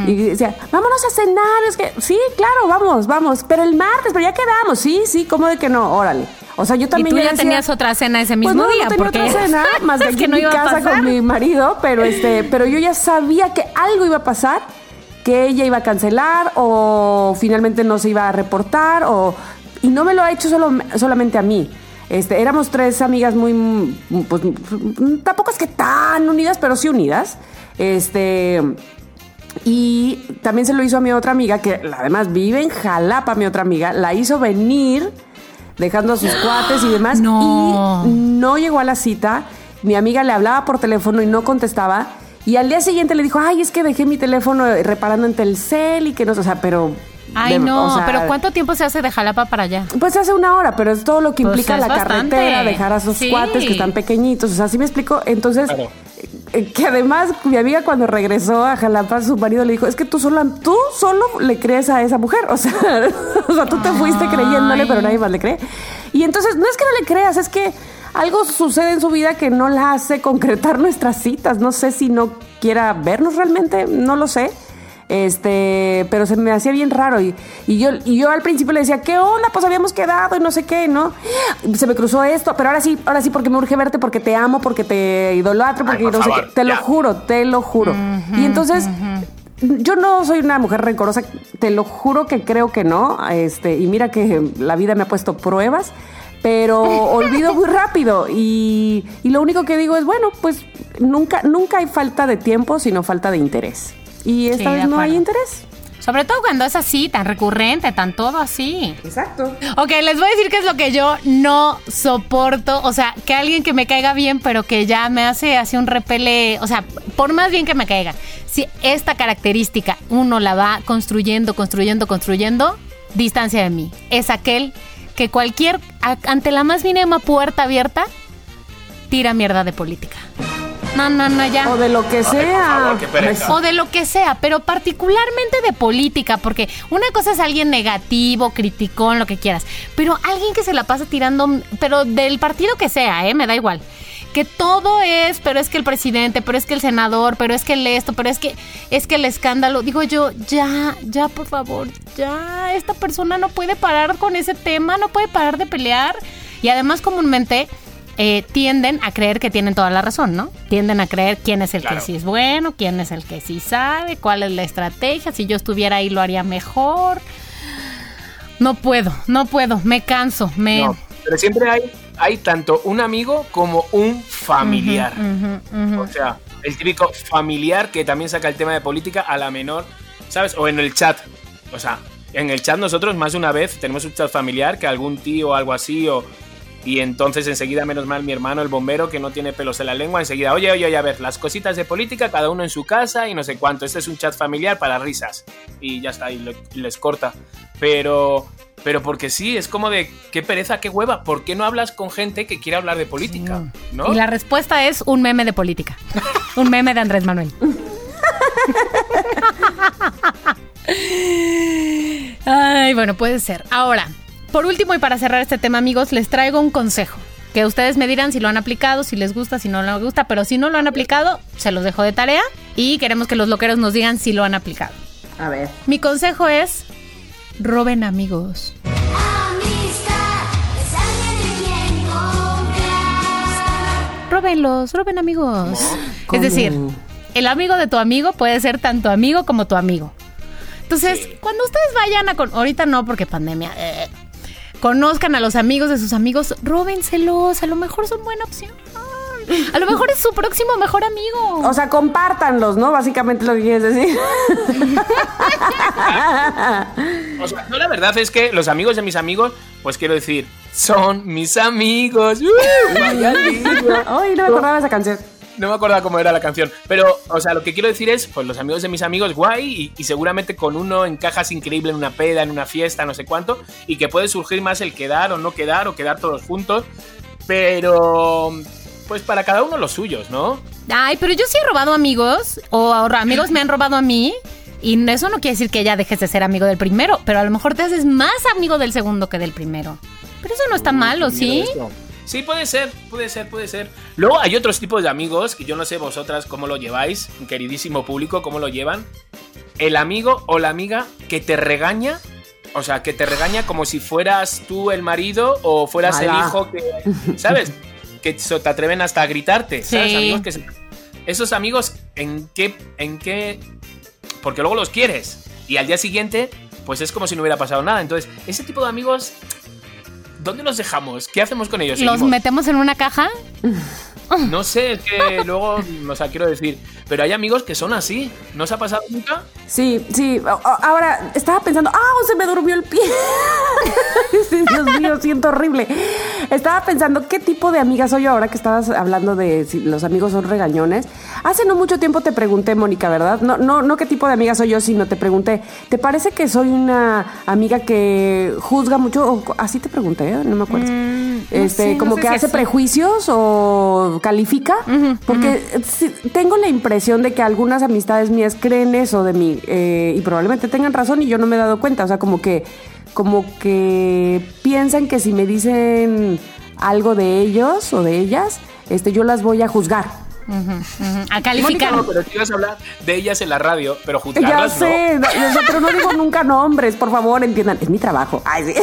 y decía, vámonos a cenar. Es que, sí, claro, vamos, vamos. Pero el martes, pero ya quedamos. Sí, sí, ¿cómo de que no? Órale. O sea, yo Y también tú ya decía- tenías otra cena ese pues mismo no, día, no tenía porque otra cena, más de es aquí que en no mi iba a casa pasar. con mi marido, pero este, pero yo ya sabía que algo iba a pasar, que ella iba a cancelar o finalmente no se iba a reportar o y no me lo ha hecho solo, solamente a mí. Este, éramos tres amigas muy, pues, tampoco es que tan unidas, pero sí unidas. Este, y también se lo hizo a mi otra amiga, que además vive en Jalapa, mi otra amiga, la hizo venir dejando a sus cuates y demás. No. Y no llegó a la cita. Mi amiga le hablaba por teléfono y no contestaba. Y al día siguiente le dijo, ay, es que dejé mi teléfono reparando en Telcel y que no, o sea, pero... Ay, de- no, o sea, pero ¿cuánto tiempo se hace de Jalapa para allá? Pues hace una hora, pero es todo lo que Pues implica la bastante. carretera, dejar a sus Sí. cuates que están pequeñitos. O sea, ¿sí me explico? Entonces, Claro. eh, que además mi amiga cuando regresó a Jalapa, su marido le dijo, es que tú solo, tú solo le crees a esa mujer. O sea, o sea tú te fuiste creyéndole, pero nadie más le cree. Y entonces, no es que no le creas, es que algo sucede en su vida que no la hace concretar nuestras citas. No sé si no quiera vernos realmente, no lo sé. Este, pero se me hacía bien raro y, y yo y yo al principio le decía, ¿qué onda? Pues habíamos quedado y no sé qué, ¿no? Se me cruzó esto, pero ahora sí, ahora sí porque me urge verte, porque te amo, porque te idolatro, porque por no sé qué. Te lo juro, te lo juro. y entonces yo no soy una mujer rencorosa, te lo juro que creo que no. Este, y mira que la vida me ha puesto pruebas, pero olvido muy rápido. Y, y lo único que digo es, bueno, pues nunca, nunca hay falta de tiempo, sino falta de interés. Y esta Sí, vez no hay interés. Sobre todo cuando es así, tan recurrente, tan todo así. Exacto. Ok, les voy a decir qué es lo que yo no soporto. O sea, que alguien que me caiga bien, pero que ya me hace así un repele. O sea, por más bien que me caiga. Si esta característica uno la va construyendo, construyendo, construyendo, distancia de mí. Es aquel que cualquier, ante la más mínima puerta abierta, tira mierda de política. No, no, no, ya. O de lo que sea. favor, pereza. O de lo que sea, pero particularmente de política, porque una cosa es alguien negativo, criticón, lo que quieras, pero alguien que se la pasa tirando, pero del partido que sea, ¿eh? Me da igual. Que todo es, pero es que el presidente, pero es que el senador, pero es que el esto, pero es que es que el escándalo. Digo yo, ya, ya, por favor, ya, esta persona no puede parar con ese tema, no puede parar de pelear. Y además comúnmente eh, tienden a creer que tienen toda la razón, ¿no? Tienden a creer quién es el Claro. que sí es bueno, quién es el que sí sabe, cuál es la estrategia, si yo estuviera ahí lo haría mejor. No puedo, no puedo, me canso, me... No, pero siempre hay, hay tanto un amigo como un familiar. O sea, el típico familiar que también saca el tema de política a la menor, ¿sabes? O en el chat. O sea, en el chat nosotros más de una vez tenemos un chat familiar que algún tío o algo así o... Y entonces enseguida, menos mal, mi hermano, el bombero, que no tiene pelos en la lengua, enseguida, oye, oye, oye, a ver, las cositas de política, cada uno en su casa y no sé cuánto. Este es un chat familiar para risas. Y ya está, y les corta. Pero, pero porque sí, es como de, qué pereza, qué hueva. ¿Por qué no hablas con gente que quiere hablar de política? ¿No? Y la respuesta es un meme de política. un meme de Andrés Manuel. Ay, bueno, puede ser. Ahora, por último y para cerrar este tema, amigos, les traigo un consejo. Que ustedes me dirán si lo han aplicado, si les gusta, si no les gusta, pero si no lo han aplicado, se los dejo de tarea y queremos que los loqueros nos digan si lo han aplicado. A ver. Mi consejo es, roben amigos. Róbenlos, roben amigos. ¿Cómo? Es decir, el amigo de tu amigo puede ser tanto amigo como tu amigo. Entonces, cuando ustedes vayan a... con- ahorita no, porque pandemia. eh, conozcan a los amigos de sus amigos, róbenselos. A lo mejor son buena opción. A lo mejor es su próximo mejor amigo. O sea, compártanlos, ¿no? Básicamente lo que quieres decir. O sea, no, la verdad es que los amigos de mis amigos, pues quiero decir, son mis amigos. ¡Uh! Ay, no me acordaba de esa canción. No me acuerdo cómo era la canción. Pero, o sea, lo que quiero decir es, pues los amigos de mis amigos, guay, y, y seguramente con uno encajas increíble en una peda, en una fiesta, no sé cuánto, y que puede surgir más el quedar o no quedar, o quedar todos juntos. Pero, pues para cada uno los suyos, ¿no? Ay, pero yo sí he robado amigos, o ahora amigos me han robado a mí. Y eso no quiere decir que ya dejes de ser amigo del primero, pero a lo mejor te haces más amigo del segundo que del primero. Pero eso no está mal, ¿o Qué miedo sí? Sí, puede ser, puede ser, puede ser. Luego hay otros tipos de amigos que yo no sé vosotras cómo lo lleváis, queridísimo público, cómo lo llevan. El amigo o la amiga que te regaña, o sea, que te regaña como si fueras tú el marido o fueras el hijo que, ¿sabes? Que te atreven hasta a gritarte, ¿sabes? Amigos que se- esos amigos, ¿en qué, en qué? Porque luego los quieres y al día siguiente, pues es como si no hubiera pasado nada. Entonces, ese tipo de amigos ¿Dónde los dejamos? ¿Qué hacemos con ellos? Los ¿Seguimos? metemos en una caja. No sé, es que luego, o sea, quiero decir, pero hay amigos que son así. ¿No os ha pasado nunca? Sí, sí. Ahora, estaba pensando, ¡ah! Se me durmió el pie. Sí, Dios mío, siento horrible. Estaba pensando, ¿qué tipo de amiga soy yo ahora que estabas hablando de si los amigos son regañones? Hace no mucho tiempo te pregunté, Mónica, ¿verdad? No, no, no qué tipo de amiga soy yo, sino te pregunté, ¿te parece que soy una amiga que juzga mucho? O- así te pregunté, ¿eh? no me acuerdo. este, sé, no como sé que si hace así. prejuicios o califica, porque tengo la impresión de que algunas amistades mías creen eso de mí eh, y probablemente tengan razón y yo no me he dado cuenta, o sea, como que como que piensan que si me dicen algo de ellos o de ellas, este yo las voy a juzgar. A calificar. No, pero te ibas a hablar de ellas en la radio, pero Ya juzgarlas sé, no, o sea, pero no digo nunca nombres, por favor, entiendan, es mi trabajo. Ay, sí.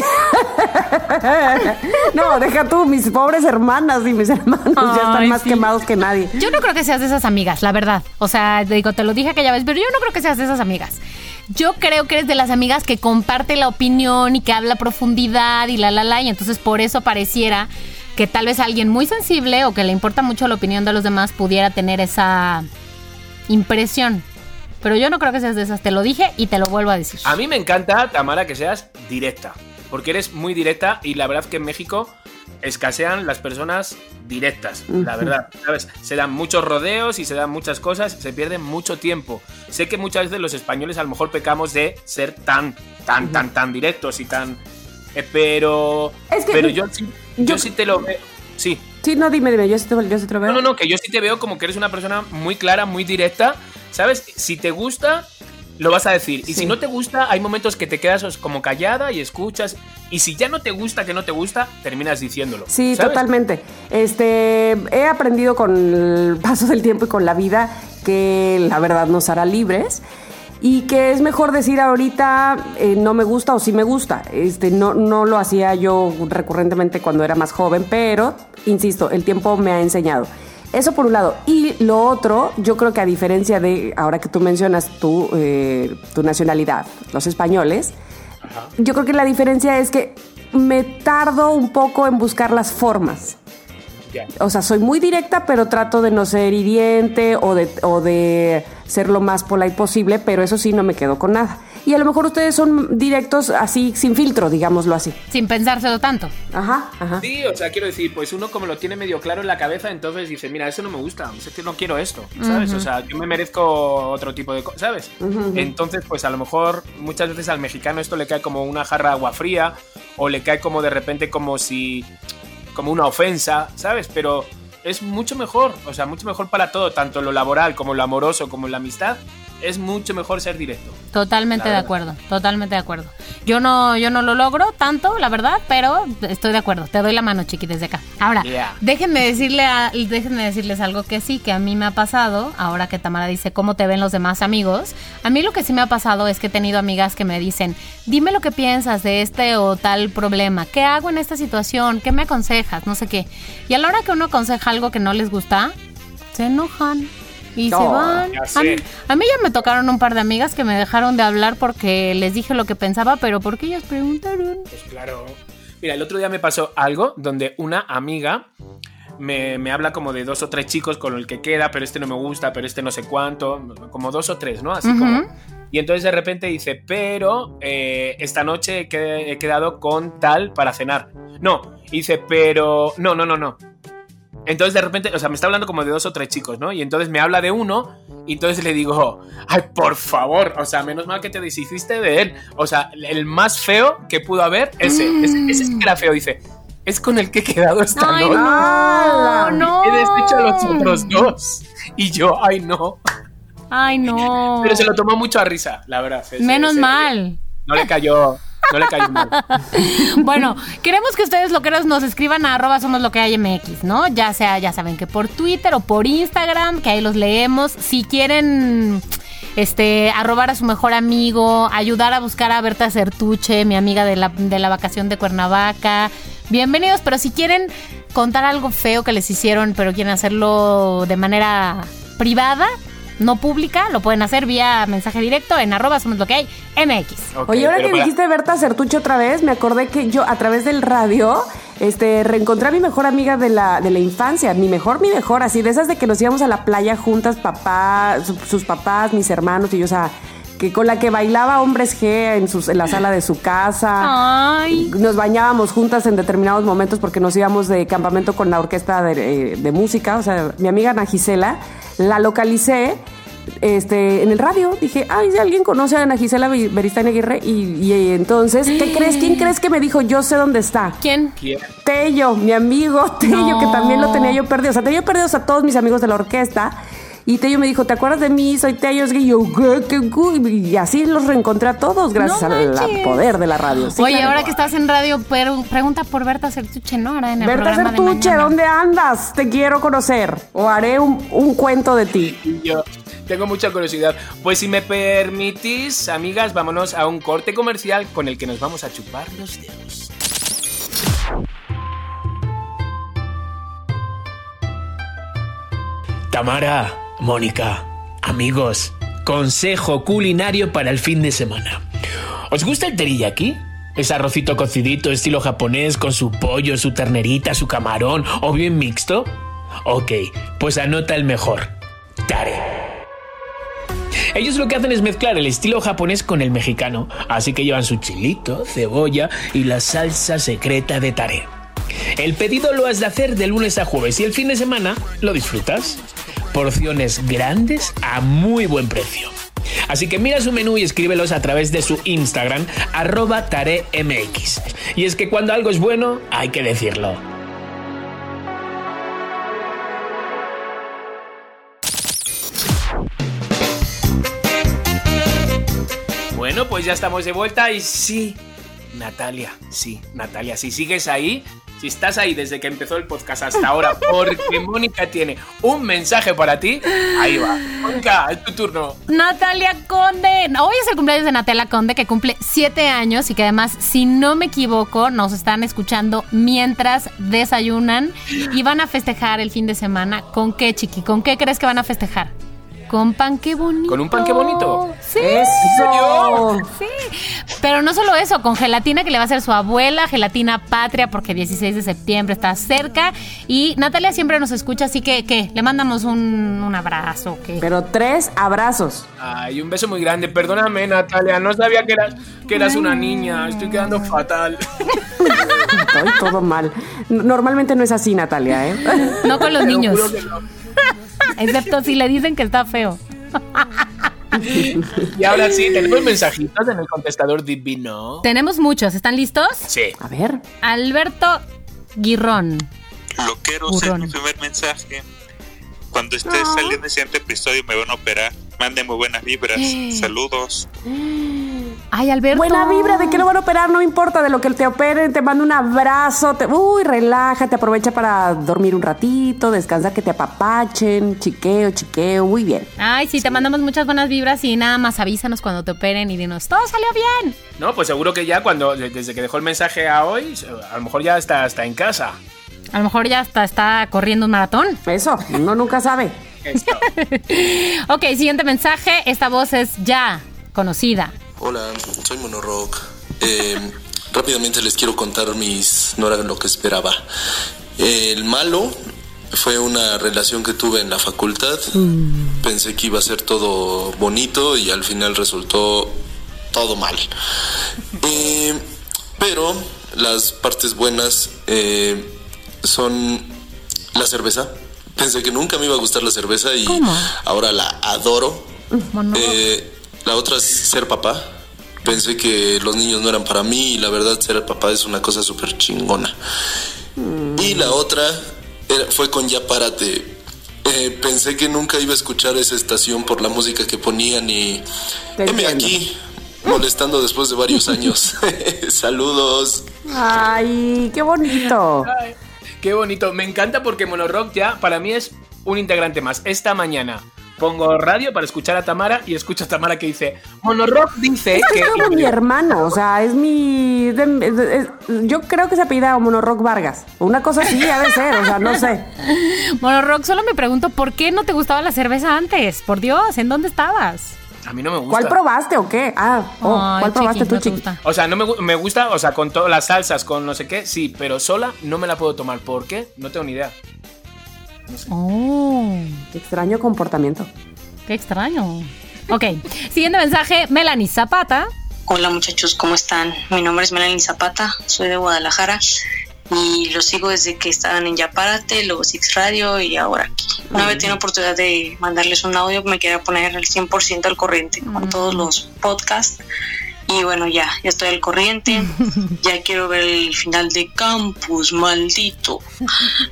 No, deja tú, mis pobres hermanas y mis hermanos ya están más sí. quemados que nadie. Yo no creo que seas de esas amigas, la verdad. O sea, digo, te lo dije aquella vez, pero yo no creo que seas de esas amigas. Yo creo que eres de las amigas que comparte la opinión y que habla a profundidad y la la la, y entonces por eso pareciera que tal vez alguien muy sensible o que le importa mucho la opinión de los demás pudiera tener esa impresión. Pero yo no creo que seas de esas, te lo dije y te lo vuelvo a decir. A mí me encanta, Tamara, que seas directa. Porque eres muy directa y la verdad que en México escasean las personas directas. La verdad, ¿sabes? Se dan muchos rodeos y se dan muchas cosas, se pierde mucho tiempo. Sé que muchas veces los españoles a lo mejor pecamos de ser tan, tan, tan, tan directos y tan. Eh, pero. Es que- pero yo, sí- yo, yo- sí te lo veo. Sí. Sí, no, dime, dime, yo sí te, yo sí te lo veo. No, no, no, que yo sí te veo como que eres una persona muy clara, muy directa. ¿Sabes? Si te gusta, lo vas a decir. Y Sí. si no te gusta, hay momentos que te quedas como callada y escuchas. Y si ya no te gusta, que no te gusta, terminas diciéndolo. Sí, ¿sabes? totalmente. Este, he aprendido con el paso del tiempo y con la vida que la verdad nos hará libres. Y que es mejor decir ahorita eh, no me gusta o sí me gusta. Este, no, no lo hacía yo recurrentemente cuando era más joven, pero, insisto, el tiempo me ha enseñado. Eso por un lado. Y lo otro, yo creo que a diferencia de, ahora que tú mencionas tu, eh, tu nacionalidad, los españoles, yo creo que la diferencia es que me tardo un poco en buscar las formas. O sea, soy muy directa, pero trato de no ser hiriente o de, o de ser lo más polite posible, pero eso sí, no me quedo con nada. Y a lo mejor ustedes son directos así, sin filtro, digámoslo así. Sin pensárselo tanto. Ajá, ajá. Sí, o sea, quiero decir, pues uno como lo tiene medio claro en la cabeza, entonces dice, mira, eso no me gusta, es que no quiero esto, ¿sabes? O sea, yo me merezco otro tipo de cosas, ¿sabes? Entonces, pues a lo mejor muchas veces al mexicano esto le cae como una jarra de agua fría, o le cae como de repente como si, como una ofensa, ¿sabes? Pero es mucho mejor, o sea, mucho mejor para todo, tanto lo laboral como lo amoroso, como la amistad, es mucho mejor ser directo. Totalmente de acuerdo, totalmente de acuerdo. Yo no, yo no lo logro tanto, la verdad, pero estoy de acuerdo. Te doy la mano, chiqui, desde acá. Ahora, Yeah. déjenme decirle a- déjenme decirles algo que sí, que a mí me ha pasado, ahora que Tamara dice cómo te ven los demás amigos. A mí lo que sí me ha pasado es que he tenido amigas que me dicen, dime lo que piensas de este o tal problema, ¿qué hago en esta situación? ¿Qué me aconsejas? No sé qué. Y a la hora que uno aconseja algo que no les gusta, se enojan. Y se No, van. ya A mí, a mí ya me tocaron un par de amigas que me dejaron de hablar porque les dije lo que pensaba, pero porque ellas preguntaron. Pues claro. Mira, el otro día me pasó algo donde una amiga me, me habla como de dos o tres chicos con el que queda, pero este no me gusta, pero este no sé cuánto, como dos o tres, ¿no? Así Ujú. como... Y entonces de repente dice, pero eh, esta noche he, que- he quedado con tal para cenar. No, y dice, pero... No, no, no, no. Entonces de repente, o sea, me está hablando como de dos o tres chicos, ¿no? Y entonces me habla de uno y entonces le digo, ay, por favor, o sea, menos mal que te deshiciste de él. O sea, el más feo que pudo haber, ese, ese, ese sí que era feo, dice. Es con el que he quedado esta Ay, noche. no, no. He deshecho a los otros dos. Y yo, ay, no. Ay, no. Pero se lo tomó mucho a risa, la verdad. Ese- Menos mal. No le cayó, Bueno, queremos que ustedes loqueros nos escriban a arroba somos lo que hay MX, ¿no? Ya sea, ya saben que por Twitter o por Instagram, que ahí los leemos. Si quieren este arrobar a su mejor amigo, ayudar a buscar a Berta Certuche, mi amiga de la, de la vacación de Cuernavaca. Bienvenidos, pero si quieren contar algo feo que les hicieron, pero quieren hacerlo de manera privada, no pública, lo pueden hacer vía mensaje directo en arroba somos lo que hay MX. Ok, Oye, ahora que para- dijiste Berta Certuche otra vez, me acordé que yo a través del radio este, reencontré a mi mejor amiga de la, de la infancia. Mi mejor, mi mejor, así, de esas de que nos íbamos a la playa juntas, papá, su- sus papás, mis hermanos y yo, o sea, que con la que bailaba hombres G en, sus- en la sala de su casa. Ay. Nos bañábamos juntas en determinados momentos porque nos íbamos de campamento con la orquesta de, eh, de música. O sea, mi amiga Ana Gisela, la localicé este, en el radio. Dije, ay, si alguien conoce a Ana Gisela Be- Beristain Aguirre. Y, y entonces, ¿qué crees? ¿Quién crees que me dijo? Yo sé dónde está. ¿Quién? ¿Quién? Tello, mi amigo Tello, No. que también lo tenía yo perdido. O sea, tenía perdidos a todos mis amigos de la orquesta. Y Tello me dijo, ¿te acuerdas de mí? Soy Tello. Es que yo, ¿qué, qué, qué? Y así los reencontré a todos gracias No al poder de la radio. Sí, Oye, claro. ahora que estás en radio, pero pregunta por Berta Certuche, ¿no? Ahora en el Berta de mañana. ¿dónde andas? Te quiero conocer. O haré un, un cuento de ti. Y Yo tengo mucha curiosidad. Pues si me permitís, amigas, vámonos a un corte comercial con el que nos vamos a chupar los dedos. Tamara, Mónica, amigos, consejo culinario para el fin de semana. ¿Os gusta el teriyaki? ¿Es arrocito cocidito estilo japonés con su pollo, su ternerita, su camarón o bien mixto? Ok, pues anota el mejor. Tare. Ellos lo que hacen es mezclar el estilo japonés con el mexicano, así que llevan su chilito, cebolla y la salsa secreta de tare. El pedido lo has de hacer de lunes a jueves y el fin de semana lo disfrutas. Porciones grandes a muy buen precio. Así que mira su menú y escríbelos a través de su Instagram, arroba taremx. Y es que cuando algo es bueno, hay que decirlo. Bueno, pues ya estamos de vuelta y sí, Natalia, sí, Natalia, si sigues ahí, si estás ahí desde que empezó el podcast hasta ahora, porque Mónica tiene un mensaje para ti, ahí va. Mónica, es tu turno. Natalia Conde. Hoy es el cumpleaños de Natalia Conde, que cumple siete años y que además, si no me equivoco, nos están escuchando mientras desayunan y van a festejar el fin de semana. ¿Con qué, chiqui? ¿Con qué crees que van a festejar? Con pan qué bonito. ¿Con un pan qué bonito? Sí. ¡Eso! Sí, pero no solo eso, con gelatina que le va a hacer su abuela, gelatina patria, porque 16 de septiembre está cerca. Y Natalia siempre nos escucha, así que, ¿qué? Le mandamos un, un abrazo. ¿qué? Pero tres abrazos. Ay, un beso muy grande. Perdóname, Natalia, no sabía que eras, que eras una niña. Estoy quedando fatal. Estoy todo mal. Normalmente no es así, Natalia, ¿eh? No con los niños, juro que no. Excepto si le dicen que está feo. Y ahora sí, tenemos mensajitos en el contestador divino. Tenemos muchos, ¿están listos? Sí. A ver. Alberto Guirrón. Loqueros, es Burrón. mi primer mensaje. Cuando esté saliendo el siguiente episodio me van a operar. Manden muy buenas vibras. Saludos. Ay, Alberto. Buena vibra de que lo van a operar, no importa de lo que te operen, te mando un abrazo, te- uy, relájate, aprovecha para dormir un ratito, descansar, que te apapachen, chiqueo, chiqueo, muy bien. Ay, sí, te mandamos muchas buenas vibras y nada más avísanos cuando te operen y dinos, todo salió bien. No, pues seguro que ya cuando, desde que dejó el mensaje a hoy, a lo mejor ya está, está en casa. A lo mejor ya hasta está corriendo un maratón. Eso, uno nunca sabe. Ok, siguiente mensaje. Esta voz es ya conocida. Hola, soy Monorock. Eh, rápidamente les quiero contar mis... No era lo que esperaba. El malo fue una relación que tuve en la facultad. Pensé que iba a ser todo bonito y al final resultó todo mal. Eh, pero las partes buenas eh, son la cerveza. Pensé que nunca me iba a gustar la cerveza y ¿Cómo? ahora la adoro. Eh, la otra es ser papá. Pensé que los niños no eran para mí y la verdad ser papá es una cosa súper chingona. Y la otra era- fue con Ya Párate. Eh, pensé que nunca iba a escuchar esa estación por la música que ponían y... Heme aquí, molestando después de varios años. Saludos. Ay, qué bonito. Ay, Qué bonito. Me encanta porque Monorock ya para mí es un integrante más. Esta mañana pongo radio para escuchar a Tamara y escucho a Tamara que dice, Monorock dice Es que... como mi hermano, o sea, es mi... de- de- es- yo creo que se apellida Monorock Vargas. Una cosa así ha de ser, o sea, no sé. Bueno, Rock, solo me pregunto por qué no te gustaba la cerveza antes. Por Dios, ¿en dónde estabas? A mí no me gusta. ¿Cuál probaste o qué? Ah, oh, Ay, ¿cuál probaste chiqui, tú, no chiqui? gusta. O sea, no me, me gusta, o sea, con todas las salsas, con no sé qué, sí, pero sola no me la puedo tomar. ¿Por qué? No tengo ni idea. Oh, Extraño comportamiento. qué extraño. Ok, siguiente mensaje, Melanie Zapata. Hola muchachos, ¿cómo están? Mi nombre es Melanie Zapata, soy de Guadalajara y los sigo desde que estaban en Yapárate, luego Six Radio y ahora aquí. Una vez tiene oportunidad de mandarles un audio, me quería poner al 100% al corriente con todos los podcasts y bueno, ya, ya estoy al corriente, ya quiero ver el final de Campus, maldito.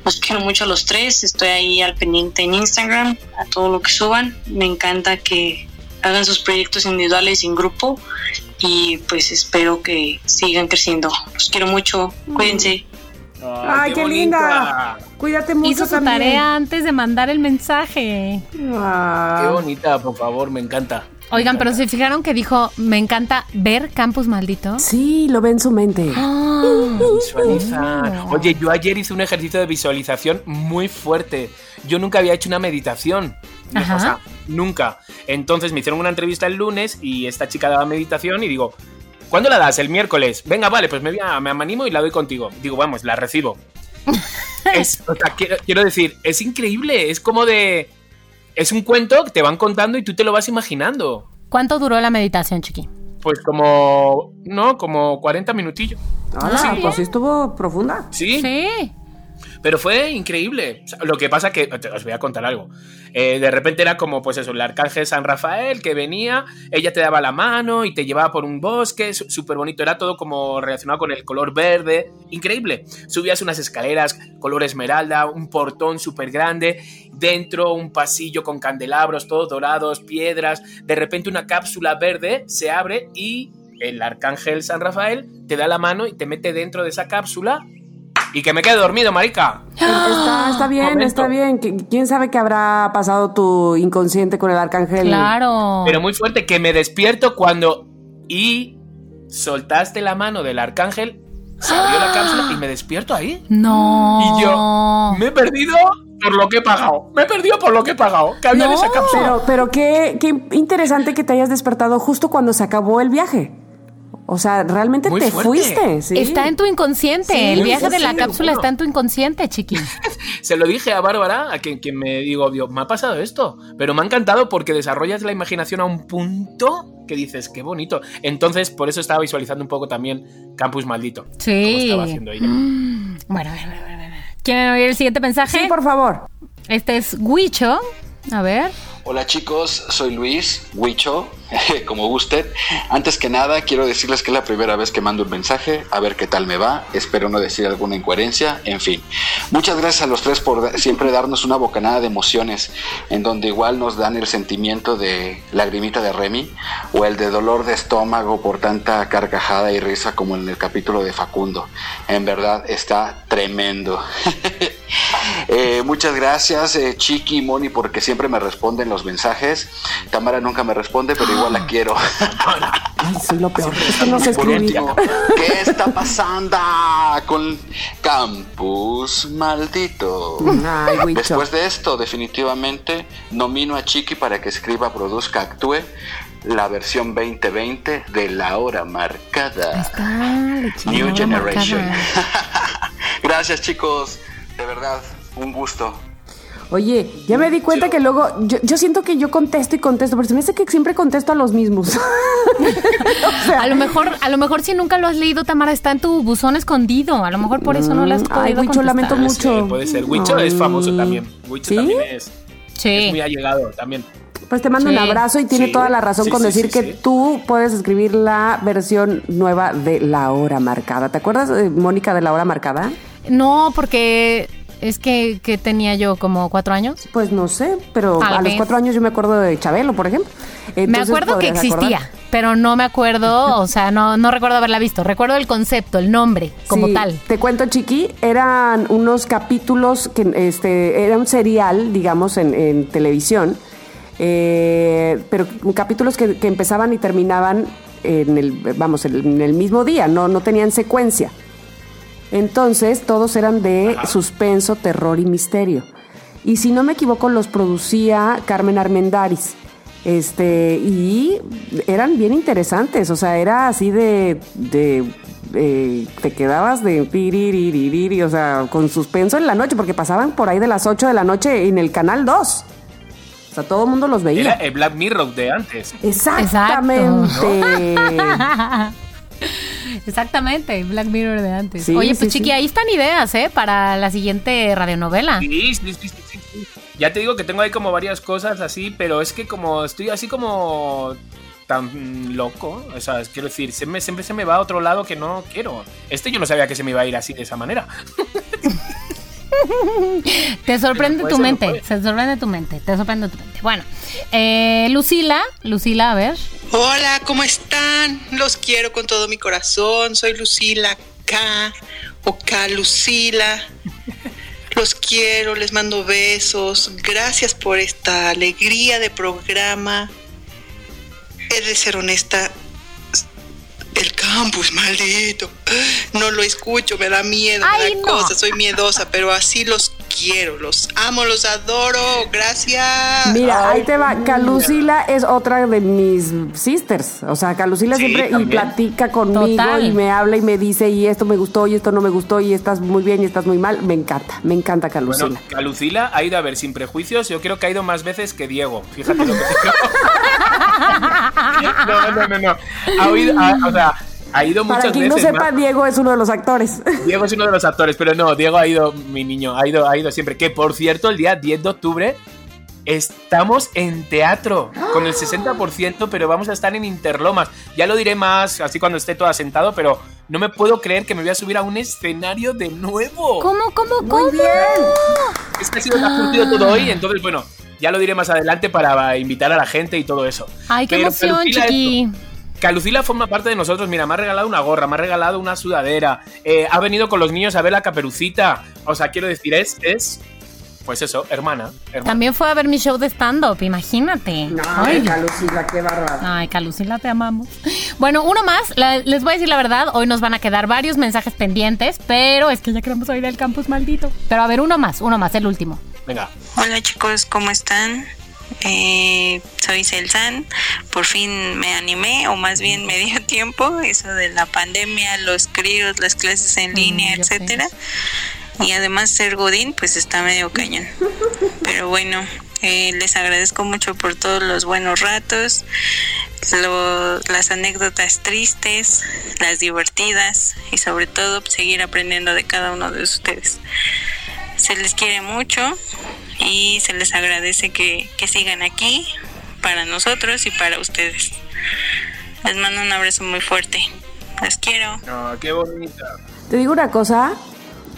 Los quiero mucho a los tres, estoy ahí al pendiente en Instagram, a todo lo que suban, me encanta que hagan sus proyectos individuales y en grupo y pues espero que sigan creciendo. Los quiero mucho, cuídense. Ay, qué, bonita. linda. Cuídate mucho Hizo su también. tarea antes de mandar el mensaje. Ah. Qué bonita, por favor, me encanta. Oigan, pero se fijaron que dijo, me encanta ver Campus Maldito. Sí, lo ve en su mente. Ah, Visualizar. Oye, yo ayer hice un ejercicio de visualización muy fuerte. Yo nunca había hecho una meditación. Ajá. O sea, nunca. Entonces me hicieron una entrevista el lunes y esta chica daba meditación y digo, ¿cuándo la das? El miércoles. Venga, vale, pues me, voy a- me animo y la doy contigo. Digo, vamos, la recibo. es, o sea, quiero, quiero decir, es increíble. Es como de... Es un cuento que te van contando y tú te lo vas imaginando. ¿Cuánto duró la meditación, chiqui? Pues como... No, como 40 minutillos. Hola, Sí. pues sí estuvo profunda. Sí. Sí. Pero fue increíble. Lo que pasa que, os voy a contar algo. Eh, de repente era como, pues eso, el arcángel San Rafael que venía, ella te daba la mano y te llevaba por un bosque, súper bonito. Era todo como relacionado con el color verde. Increíble. Subías unas escaleras color esmeralda, un portón súper grande, dentro un pasillo con candelabros, todos dorados, piedras. De repente una cápsula verde se abre y el arcángel San Rafael te da la mano y te mete dentro de esa cápsula y que me quede dormido, marica. Está, está bien, Momento. está bien. ¿Qui- ¿Quién sabe qué habrá pasado tu inconsciente con el arcángel? Claro. Pero muy fuerte, que me despierto cuando y soltaste la mano del arcángel, se abrió la cápsula y me despierto ahí. No. Y yo me he perdido por lo que he pagado. Me he perdido por lo que he pagado. Que había en No. esa cápsula. Pero, pero qué, qué interesante que te hayas despertado justo cuando se acabó el viaje. O sea, realmente Muy te fuerte. fuiste. ¿sí? Está en tu inconsciente. Sí, el viaje de la sí, cápsula bueno. está en tu inconsciente, chiqui. Se lo dije a Bárbara, a quien, quien me digo, Dios, me ha pasado esto. Pero me ha encantado porque desarrollas la imaginación a un punto que dices, qué bonito. Entonces, por eso estaba visualizando un poco también Campus Maldito. Como Sí. estaba haciendo ella. Bueno, a ver, a ver, a ver, a ver. ¿Quieren oír el siguiente mensaje? Sí, por favor. Este es Huicho. A ver. Hola chicos, soy Luis, Huicho, como gusten. Antes que nada, quiero decirles que es la primera vez que mando un mensaje, a ver qué tal me va. Espero no decir alguna incoherencia, en fin. Muchas gracias a los tres por siempre darnos una bocanada de emociones, en donde igual nos dan el sentimiento de lagrimita de Remy o el de dolor de estómago por tanta carcajada y risa como en el capítulo de Facundo. En verdad está tremendo. Eh, muchas gracias, eh, Chiqui y Moni, porque siempre me responden los mensajes. Tamara nunca me responde, pero igual la quiero. Ay, soy lo peor. No último, ¿qué está pasando con Campus Maldito? Ay. Después de esto, definitivamente, nomino a Chiqui para que escriba, produzca, actúe la versión 2020 de La Hora Marcada. Ah, New Generation. marcada. Gracias, chicos. De verdad, un gusto. Oye, ya me di cuenta que luego yo, yo siento que yo contesto y contesto, pero se me hace que siempre contesto a los mismos. O sea, A lo mejor, a lo mejor si nunca lo has leído, Tamara, está en tu buzón escondido. A lo mejor por eso no lo has Mm, podido ay, contestar. lamento ser, mucho. puede ser. Wicho es famoso también. Wicho ¿Sí? también es, Sí. es muy allegado también. Pues te mando un Sí. abrazo y tiene Sí, toda la razón sí, con sí, decir sí, que sí. tú puedes escribir la versión nueva de La Hora Marcada. ¿Te acuerdas, eh, Mónica, de La Hora Marcada? No, porque es que, que tenía yo como cuatro años. Pues no sé, pero a los cuatro años yo me acuerdo de Chabelo, por ejemplo. me acuerdo que ¿podrías existía, acordar? pero no me acuerdo, o sea, no, no recuerdo haberla visto. Recuerdo el concepto, el nombre, como Sí, tal. Te cuento, Chiqui, eran unos capítulos que este era un serial, digamos, en, en televisión, eh, pero capítulos que, que empezaban y terminaban en el, vamos, en el mismo día, no, no tenían secuencia. Entonces, todos eran de suspenso, terror y misterio. Y si no me equivoco, los producía Carmen Armendaris. Este, y eran bien interesantes, o sea, era así de, de eh, te quedabas de piriririri, o sea, con suspenso en la noche, porque pasaban por ahí de las 8 de la noche en el canal 2. O sea, todo el mundo los Era veía. el Black Mirror de antes. Exactamente. Exactamente, Black Mirror de antes. Sí, Oye, sí, pues sí. chiqui, ahí están ideas, ¿eh? Para la siguiente radionovela. Sí, sí, sí, sí, sí, sí. Ya te digo que tengo ahí como varias cosas así, pero es que como estoy así como tan loco, o sea, quiero decir, siempre, siempre se me va a otro lado que no quiero. Este yo no sabía que se me iba a ir así de esa manera. Te sorprende tu ser, mente, se sorprende tu mente, te sorprende tu mente. Bueno, eh, Lucila, Lucila, a ver. Hola, ¿cómo están? Los quiero con todo mi corazón. Soy Lucila K o K Lucila. Los quiero, les mando besos. Gracias por esta alegría de programa. He de ser honesta. El campus, maldito. No lo escucho, me da miedo, me Ay, da no. cosa, soy miedosa, pero así los quiero, los amo, los adoro. Gracias. Mira, ahí te va. Calucila es otra de mis sisters. O sea, Calucila Sí, siempre y platica conmigo Total. y me habla y me dice, y esto me gustó, y esto no me gustó, y estás muy bien, y estás muy mal. Me encanta, me encanta Calucila. Bueno, a Lucila ha ido a ver sin prejuicios, yo creo que ha ido más veces que Diego. Fíjate lo que te digo. No, no, no, no. Ha oído, ha- o sea, ha ido muchas Para quien no veces. sepa, más. Diego es uno de los actores. Diego es uno de los actores, pero no, Diego ha ido, mi niño, ha ido, ha ido siempre. Que por cierto, el día 10 de octubre estamos en teatro con el 60%, pero vamos a estar en Interlomas. Ya lo diré más así cuando esté todo asentado, pero no me puedo creer que me voy a subir a un escenario de nuevo. ¿Cómo, cómo, cómo? Es que ha sido surgido todo hoy, entonces bueno, ya lo diré más adelante para invitar a la gente y todo eso. Ay, qué Pero emoción, chiqui. esto, que a Lucila forma parte de nosotros. Mira, me ha regalado una gorra, me ha regalado una sudadera. eh, ha venido con los niños a ver la caperucita. O sea, quiero decir, es, es pues eso, hermana. hermana. También fue a ver mi show de stand-up, imagínate. Ay, Calucila, qué bárbara. Ay, Calucila, te amamos. Bueno, uno más, la- les voy a decir la verdad, hoy nos van a quedar varios mensajes pendientes, pero es que ya queremos oír el campus maldito. Pero a ver, uno más, uno más, el último. Venga. Hola chicos, ¿cómo están? Eh, soy Celsan. Por fin me animé, o más bien me dio tiempo, eso de la pandemia, los críos, las clases en línea, yo sé. etcétera. Y además ser Godín, pues está medio cañón. Pero bueno, eh, les agradezco mucho por todos los buenos ratos, lo- las anécdotas tristes, las divertidas y sobre todo seguir aprendiendo de cada uno de ustedes. Se les quiere mucho y se les agradece que, que sigan aquí para nosotros y para ustedes. Les mando un abrazo muy fuerte. Los quiero. No, qué bonita. Te digo una cosa,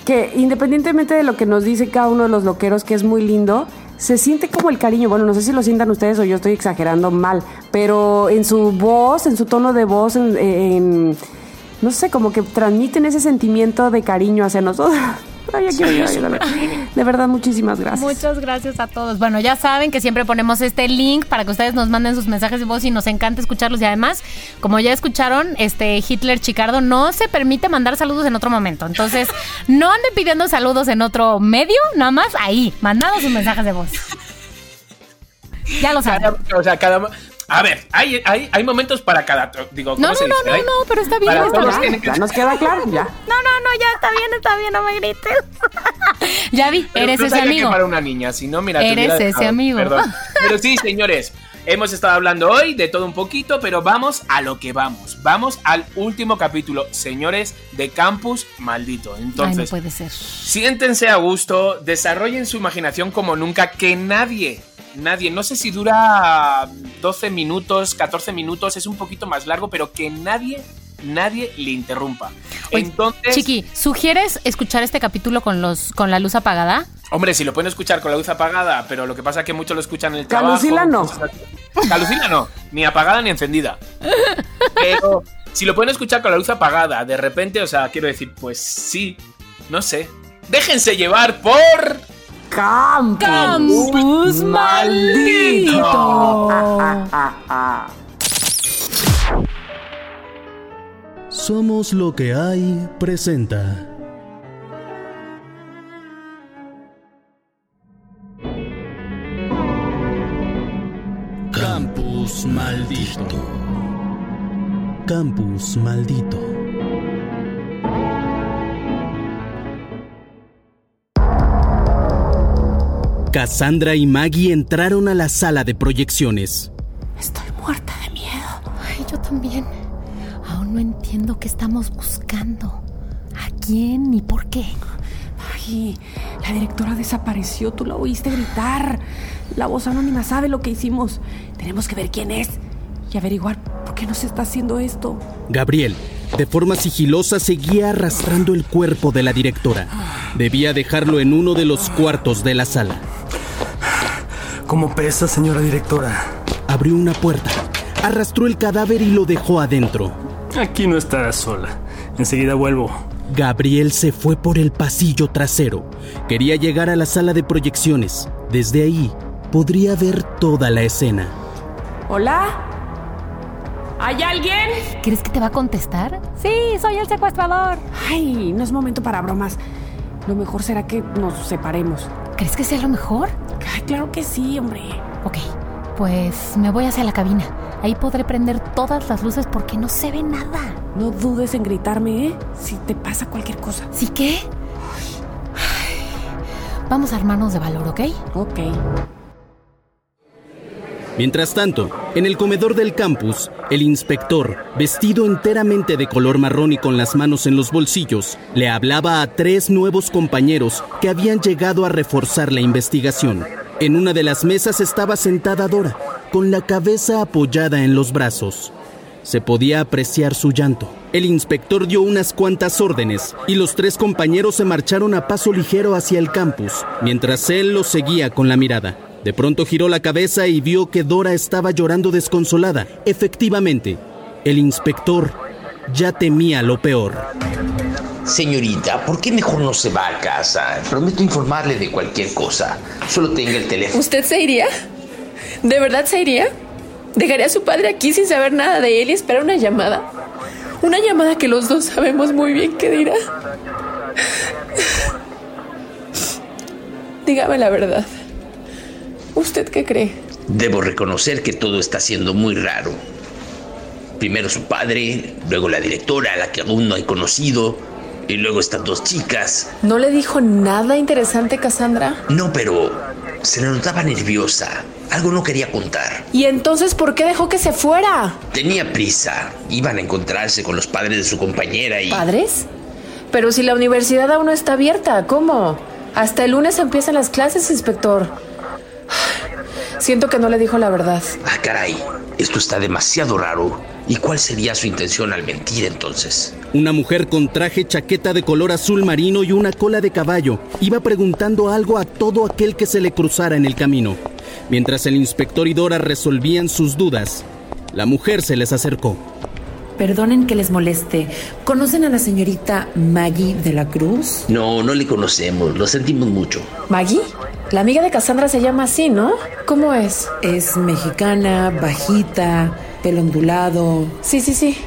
que independientemente de lo que nos dice cada uno de los loqueros, que es muy lindo, se siente como el cariño. Bueno, no sé si lo sientan ustedes o yo estoy exagerando mal, pero en su voz, en su tono de voz, en, en- no sé, como que transmiten ese sentimiento de cariño hacia nosotros. Ay. De verdad, muchísimas gracias. Muchas gracias a todos. Bueno, ya saben que siempre ponemos este link para que ustedes nos manden sus mensajes de voz y nos encanta escucharlos. Y además, como ya escucharon, este Hitler Chicardo no se permite mandar saludos en otro momento. Entonces, no anden pidiendo saludos en otro medio, nada más ahí, mandando sus mensajes de voz. Ya lo saben. Cada- o sea, cada. A ver, hay, hay, hay momentos para cada. Digo, ¿cómo No, se no, no, dice? no, pero está bien, para está todos bien. tiene que- Ya nos queda claro, ya. No, no, no, ya está bien, está bien, no me grites. ya vi, Pero eres ese amigo. que para una niña, si no, mira, Eres ese dejado. amigo. Perdón. Pero sí, señores, hemos estado hablando hoy de todo un poquito, pero vamos a lo que vamos. Vamos al último capítulo, señores, de Campus Maldito. Ay, no Entonces, puede ser. siéntense a gusto, desarrollen su imaginación como nunca, que nadie, nadie, no sé si dura 12 minutos, 14 minutos, es un poquito más largo, pero que nadie, nadie le interrumpa. Oye, Entonces, Chiqui, ¿sugieres escuchar este capítulo con los con la luz apagada? Hombre, si lo pueden escuchar con la luz apagada, pero lo que pasa es que muchos lo escuchan en el trabajo. Calucila no. Calucila no, ni apagada ni encendida. Pero si lo pueden escuchar con la luz apagada, de repente, o sea, quiero decir, pues sí, no sé. Déjense llevar por Campus. Campus maldito. Somos lo que hay presenta. Campus maldito. Campus maldito. Cassandra y Maggie entraron a la sala de proyecciones. Estoy muerta de miedo. Ay, yo también. Aún no entiendo qué estamos buscando. ¿A quién ni por qué? Ay, la directora desapareció. Tú la oíste gritar. La voz anónima sabe lo que hicimos. Tenemos que ver quién es y averiguar por qué nos está haciendo esto. Gabriel, de forma sigilosa, seguía arrastrando el cuerpo de la directora. Debía dejarlo en uno de los cuartos de la sala. ¿Cómo pesa, señora directora? Abrió una puerta, arrastró el cadáver y lo dejó adentro. Aquí no estará sola. Enseguida vuelvo. Gabriel se fue por el pasillo trasero. Quería llegar a la sala de proyecciones. Desde ahí podría ver toda la escena. ¿Hola? ¿Hay alguien? ¿Crees que te va a contestar? Sí, soy el secuestrador. Ay, no es momento para bromas. Lo mejor será que nos separemos. ¿Crees que sea lo mejor? Ay, claro que sí, hombre. Ok, pues me voy hacia la cabina. Ahí podré prender todas las luces porque no se ve nada. No dudes en gritarme, ¿eh? Si te pasa cualquier cosa. ¿Sí qué? Ay, Vamos a armarnos de valor, ¿ok? Ok. Mientras tanto, en el comedor del campus, el inspector, vestido enteramente de color marrón y con las manos en los bolsillos, le hablaba a tres nuevos compañeros que habían llegado a reforzar la investigación. En una de las mesas estaba sentada Dora, con la cabeza apoyada en los brazos. Se podía apreciar su llanto. El inspector dio unas cuantas órdenes y los tres compañeros se marcharon a paso ligero hacia el campus, mientras él los seguía con la mirada. De pronto giró la cabeza y vio que Dora estaba llorando desconsolada. Efectivamente, El inspector ya temía lo peor. Señorita, ¿por qué mejor no se va a casa? Prometo informarle de cualquier cosa. Solo tenga el teléfono. ¿Usted se iría? ¿De verdad se iría? ¿Dejaría a su padre aquí sin saber nada de él y esperar una llamada? Una llamada que los dos sabemos muy bien qué dirá. Dígame la verdad. ¿Usted qué cree? Debo reconocer que todo está siendo muy raro. Primero su padre, luego la directora, a la que aún no he conocido, y luego estas dos chicas. ¿No le dijo nada interesante Cassandra? No, pero se le notaba nerviosa. Algo no quería contar. ¿Y entonces por qué dejó que se fuera? Tenía prisa. Iban a encontrarse con los padres de su compañera y... ¿Padres? Pero si la universidad aún no está abierta, ¿cómo? Hasta el lunes empiezan las clases, inspector. Siento que no le dijo la verdad. Ah, caray. Esto está demasiado raro. ¿Y cuál sería su intención al mentir entonces? Una mujer con traje chaqueta de color azul marino y una cola de caballo iba preguntando algo a todo aquel que se le cruzara en el camino. Mientras el inspector y Dora resolvían sus dudas, la mujer se les acercó. Perdonen que les moleste. ¿Conocen a la señorita Maggie de la Cruz? No, no le conocemos. Lo sentimos mucho. ¿Maggie? La amiga de Cassandra se llama así, ¿no? ¿Cómo es? Es mexicana, bajita, pelo ondulado. Sí, sí, sí.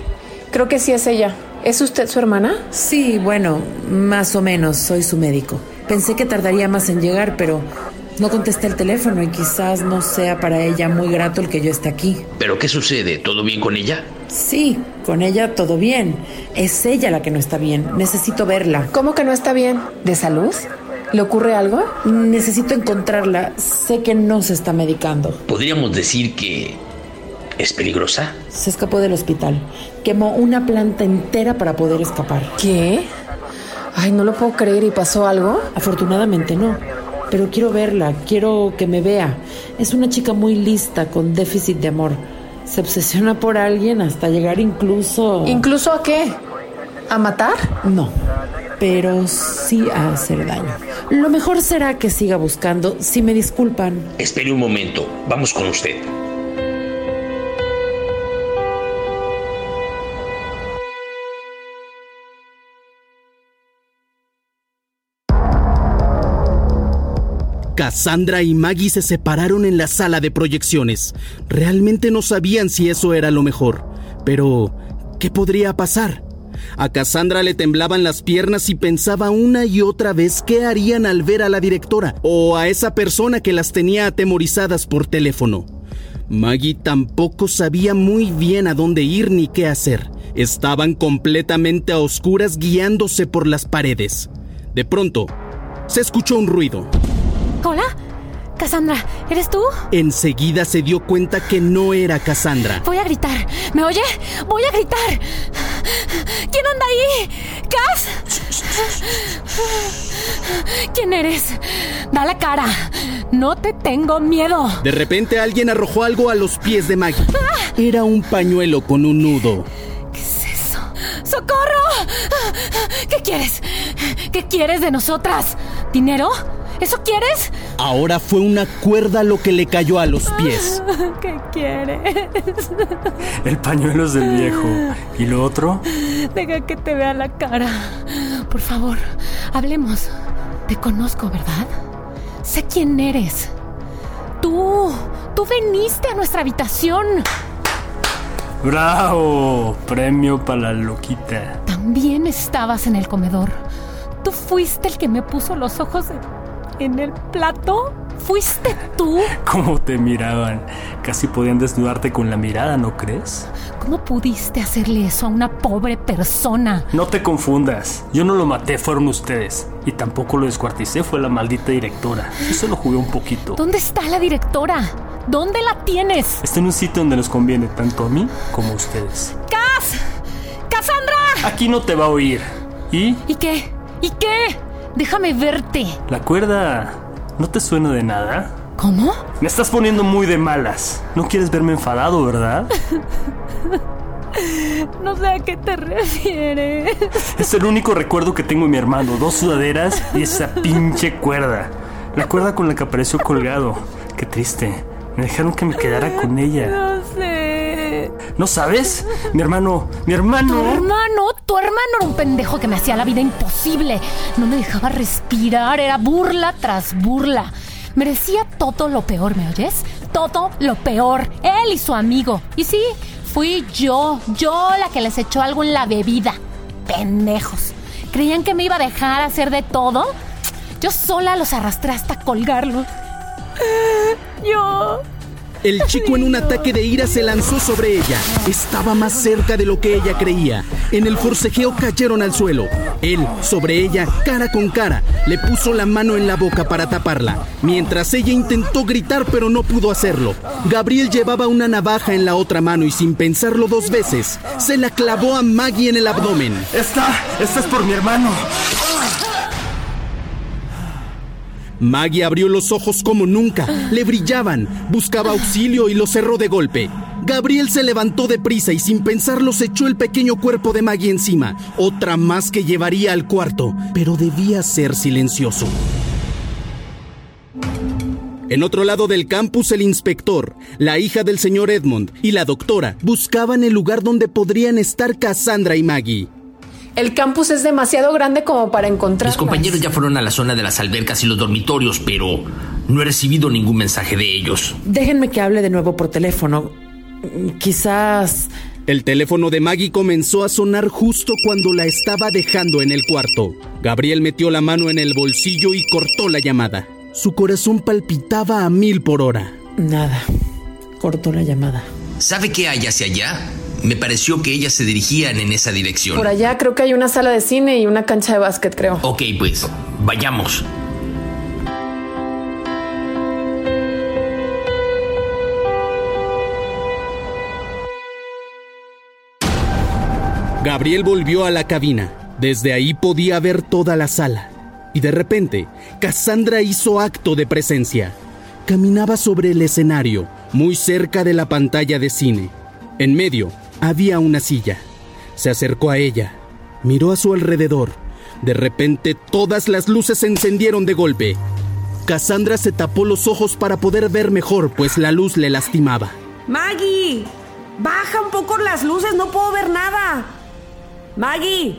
Creo que sí es ella. ¿Es usted su hermana? Sí, bueno, más o menos. Soy su médico. Pensé que tardaría más en llegar, pero no contesté el teléfono y quizás no sea para ella muy grato el que yo esté aquí. ¿Pero qué sucede? ¿Todo bien con ella? Sí, con ella todo bien. Es ella la que no está bien. Necesito verla. ¿Cómo que no está bien? ¿De salud? ¿Le ocurre algo? Necesito encontrarla. Sé que no se está medicando. ¿Podríamos decir que es peligrosa? Se escapó del hospital. Quemó una planta entera para poder escapar. ¿Qué? Ay, no lo puedo creer. ¿Y pasó algo? Afortunadamente no. Pero quiero verla, quiero que me vea. Es una chica muy lista, con déficit de amor. Se obsesiona por alguien hasta llegar incluso... ¿Incluso a qué? ¿A matar? No, pero sí a hacer daño. Lo mejor será que siga buscando, si me disculpan. Espere un momento. Vamos con usted. Cassandra y Maggie se separaron en la sala de proyecciones. Realmente no sabían si eso era lo mejor. Pero, ¿qué podría pasar? A Cassandra le temblaban las piernas y pensaba una y otra vez qué harían al ver a la directora o a esa persona que las tenía atemorizadas por teléfono. Maggie tampoco sabía muy bien a dónde ir ni qué hacer. Estaban completamente a oscuras guiándose por las paredes. De pronto, se escuchó un ruido. ¿Hola? Cassandra, ¿eres tú? Enseguida se dio cuenta que no era Cassandra. Voy a gritar. ¿Me oye? Voy a gritar. ¿Quién anda ahí? ¿Cas? ¿Quién eres? Da la cara. No te tengo miedo. De repente alguien arrojó algo a los pies de Maggie. Era un pañuelo con un nudo. ¿Qué es eso? ¡Socorro! ¿Qué quieres? ¿Qué quieres de nosotras? ¿Dinero? ¿Eso quieres? Ahora fue una cuerda lo que le cayó a los pies. ¿Qué quieres? El pañuelo es del viejo. ¿Y lo otro? Deja que te vea la cara. Por favor, hablemos. Te conozco, ¿verdad? Sé quién eres. Tú, tú viniste a nuestra habitación. ¡Bravo! Premio para la loquita. También estabas en el comedor. Tú fuiste el que me puso los ojos en, en el plato. ¿Fuiste tú? ¿Cómo te miraban? Casi podían desnudarte con la mirada, ¿no crees? ¿Cómo pudiste hacerle eso a una pobre persona? No te confundas. Yo no lo maté, fueron ustedes. Y tampoco lo descuarticé, fue la maldita directora. Yo solo jugué un poquito. ¿Dónde está la directora? ¿Dónde la tienes? Está en un sitio donde nos conviene tanto a mí como a ustedes. ¡Cas! ¡Cassandra! Aquí no te va a oír. ¿Y? ¿Y qué? ¿Y qué? Déjame verte. La cuerda no te suena de nada. ¿Cómo? Me estás poniendo muy de malas. No quieres verme enfadado, ¿verdad? No sé a qué te refieres. Es el único recuerdo que tengo de mi hermano. Dos sudaderas y esa pinche cuerda. La cuerda con la que apareció colgado. Qué triste. Me dejaron que me quedara con ella. No sé. ¿No sabes? Mi hermano, mi Tu hermano. hermano, tu hermano era un pendejo que me hacía la vida imposible. No me dejaba respirar, era burla tras burla. Merecía todo lo peor, ¿me oyes? Todo lo peor. Él y su amigo. Y sí, fui yo, yo la que les echó algo en la bebida. Pendejos. ¿Creían que me iba a dejar hacer de todo? Yo sola los arrastré hasta colgarlos. Yo. El chico en un ataque de ira se lanzó sobre ella. Estaba más cerca de lo que ella creía. En el forcejeo cayeron al suelo. Él, sobre ella, cara con cara, le puso la mano en la boca para taparla, mientras ella intentó gritar pero no pudo hacerlo. Gabriel llevaba una navaja en la otra mano y sin pensarlo dos veces, se la clavó a Maggie en el abdomen. Esta, esta es por mi hermano. Maggie abrió los ojos como nunca, le brillaban, buscaba auxilio y lo cerró de golpe. Gabriel se levantó deprisa y sin pensarlo se echó el pequeño cuerpo de Maggie encima, otra más que llevaría al cuarto, pero debía ser silencioso. En otro lado del campus, el inspector, la hija del señor Edmond y la doctora buscaban el lugar donde podrían estar Cassandra y Maggie. El campus es demasiado grande como para encontrar. Mis compañeros ya fueron a la zona de las albercas y los dormitorios, pero no he recibido ningún mensaje de ellos. Déjenme que hable de nuevo por teléfono. Quizás... El teléfono de Maggie comenzó a sonar justo cuando la estaba dejando en el cuarto. Gabriel metió la mano en el bolsillo y cortó la llamada. Su corazón palpitaba a mil por hora. Nada. Cortó la llamada. ¿Sabe qué hay hacia allá? Me pareció que ellas se dirigían en esa dirección. Por allá creo que hay una sala de cine y una cancha de básquet, creo. Ok, pues, vayamos. Gabriel volvió a la cabina. Desde ahí podía ver toda la sala. Y de repente, Cassandra hizo acto de presencia. Caminaba sobre el escenario, muy cerca de la pantalla de cine. En medio había una silla. Se acercó a ella, miró a su alrededor. De repente todas las luces se encendieron de golpe. Cassandra se tapó los ojos para poder ver mejor, pues la luz le lastimaba. Maggie, baja un poco las luces, no puedo ver nada. Maggie.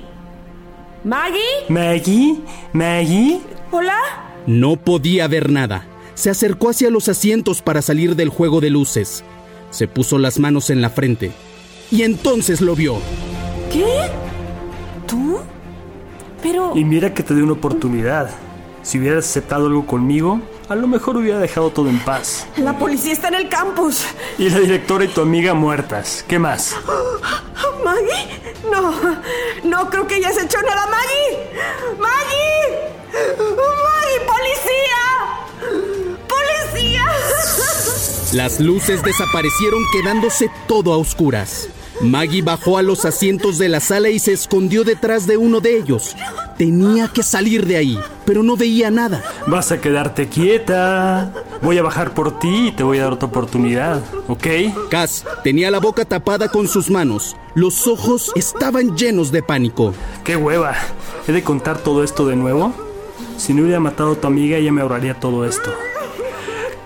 Maggie. Maggie, Maggie. Hola. No podía ver nada. Se acercó hacia los asientos para salir del juego de luces. Se puso las manos en la frente. Y entonces lo vio. ¿Qué? ¿Tú? Pero... Y mira que te di una oportunidad. Si hubieras aceptado algo conmigo, a lo mejor hubiera dejado todo en paz. La policía está en el campus. Y la directora y tu amiga muertas. ¿Qué más? ¿Maggie? No, no creo que hayas hecho nada, Maggie. ¡Maggie! ¡Maggie, policía! ¡Policía! Las luces desaparecieron quedándose todo a oscuras. Maggie bajó a los asientos de la sala y se escondió detrás de uno de ellos. Tenía que salir de ahí, pero no veía nada. Vas a quedarte quieta. Voy a bajar por ti y te voy a dar otra oportunidad, ¿ok? Cass tenía la boca tapada con sus manos. Los ojos estaban llenos de pánico. ¡Qué hueva! ¿He de contar todo esto de nuevo? Si no hubiera matado a tu amiga, ella me ahorraría todo esto.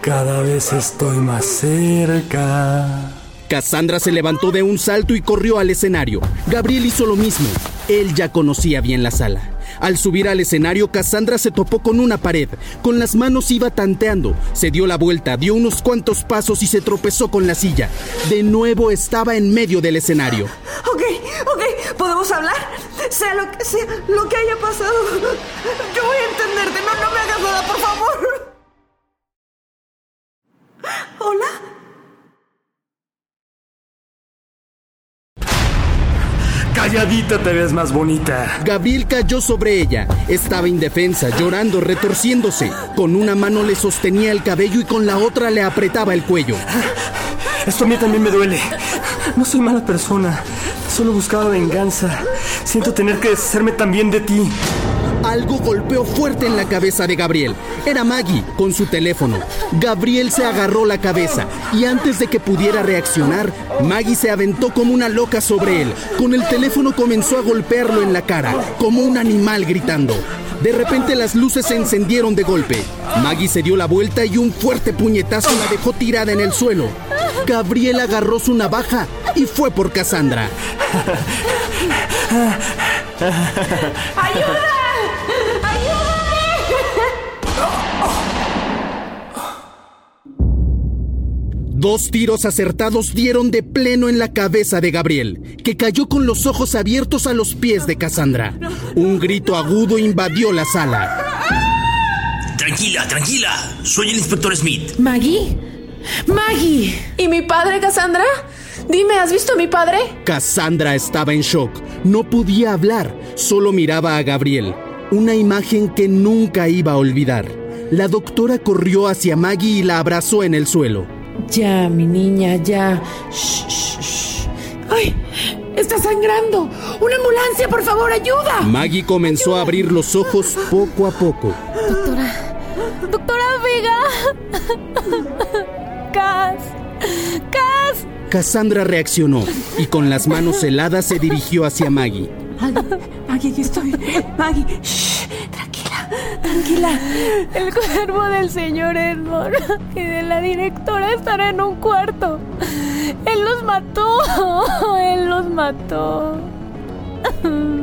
Cada vez estoy más cerca. Cassandra se levantó de un salto y corrió al escenario. Gabriel hizo lo mismo. Él ya conocía bien la sala. Al subir al escenario, Cassandra se topó con una pared. Con las manos iba tanteando. Se dio la vuelta, dio unos cuantos pasos y se tropezó con la silla. De nuevo estaba en medio del escenario. Ok, ok, ¿podemos hablar? Sea lo que sea, lo que haya pasado. Yo voy a entenderte, no, no me hagas nada, por favor. ¿Hola? Calladita te ves más bonita. Gabriel cayó sobre ella. Estaba indefensa, llorando, retorciéndose. Con una mano le sostenía el cabello y con la otra le apretaba el cuello. Esto a mí también me duele. No soy mala persona. Solo buscaba venganza. Siento tener que deshacerme también de ti. Algo golpeó fuerte en la cabeza de Gabriel. Era Maggie con su teléfono. Gabriel se agarró la cabeza y antes de que pudiera reaccionar, Maggie se aventó como una loca sobre él. Con el teléfono comenzó a golpearlo en la cara, como un animal gritando. De repente las luces se encendieron de golpe. Maggie se dio la vuelta y un fuerte puñetazo la dejó tirada en el suelo. Gabriel agarró su navaja y fue por Cassandra. ¡Ayuda! Dos tiros acertados dieron de pleno en la cabeza de Gabriel, que cayó con los ojos abiertos a los pies de Cassandra. Un grito agudo invadió la sala. Tranquila, tranquila. Soy el inspector Smith. ¿Maggie? ¡Maggie! ¿Y mi padre, Cassandra? Dime, ¿has visto a mi padre? Cassandra estaba en shock. No podía hablar, solo miraba a Gabriel. Una imagen que nunca iba a olvidar. La doctora corrió hacia Maggie y la abrazó en el suelo. Ya, mi niña, ya. Shh, shh, shh. ¡Ay! ¡Está sangrando! ¡Una ambulancia, por favor, ayuda! Maggie comenzó a abrir los ojos poco a poco. Doctora. Doctora Vega. Cas. Cas. Cassandra reaccionó y con las manos heladas se dirigió hacia Maggie. Maggie, Maggie, aquí estoy. Maggie, shh, tranquila. El cuerpo del señor Edmond y de la directora estará en un cuarto. Él los mató. Él los mató.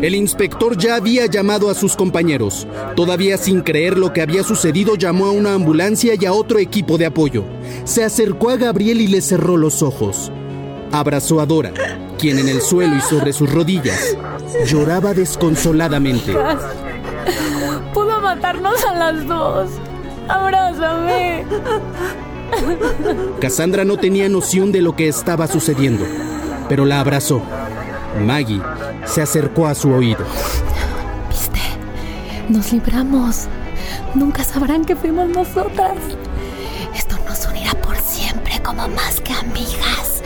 El inspector ya había llamado a sus compañeros. Todavía sin creer lo que había sucedido, llamó a una ambulancia y a otro equipo de apoyo. Se acercó a Gabriel y le cerró los ojos. Abrazó a Dora, quien en el suelo y sobre sus rodillas lloraba desconsoladamente. Pudo matarnos a las dos. Abrázame. Cassandra no tenía noción de lo que estaba sucediendo, pero la abrazó. Maggie se acercó a su oído. ¿Viste? Nos libramos. Nunca sabrán que fuimos nosotras. Esto nos unirá por siempre como más que amigas,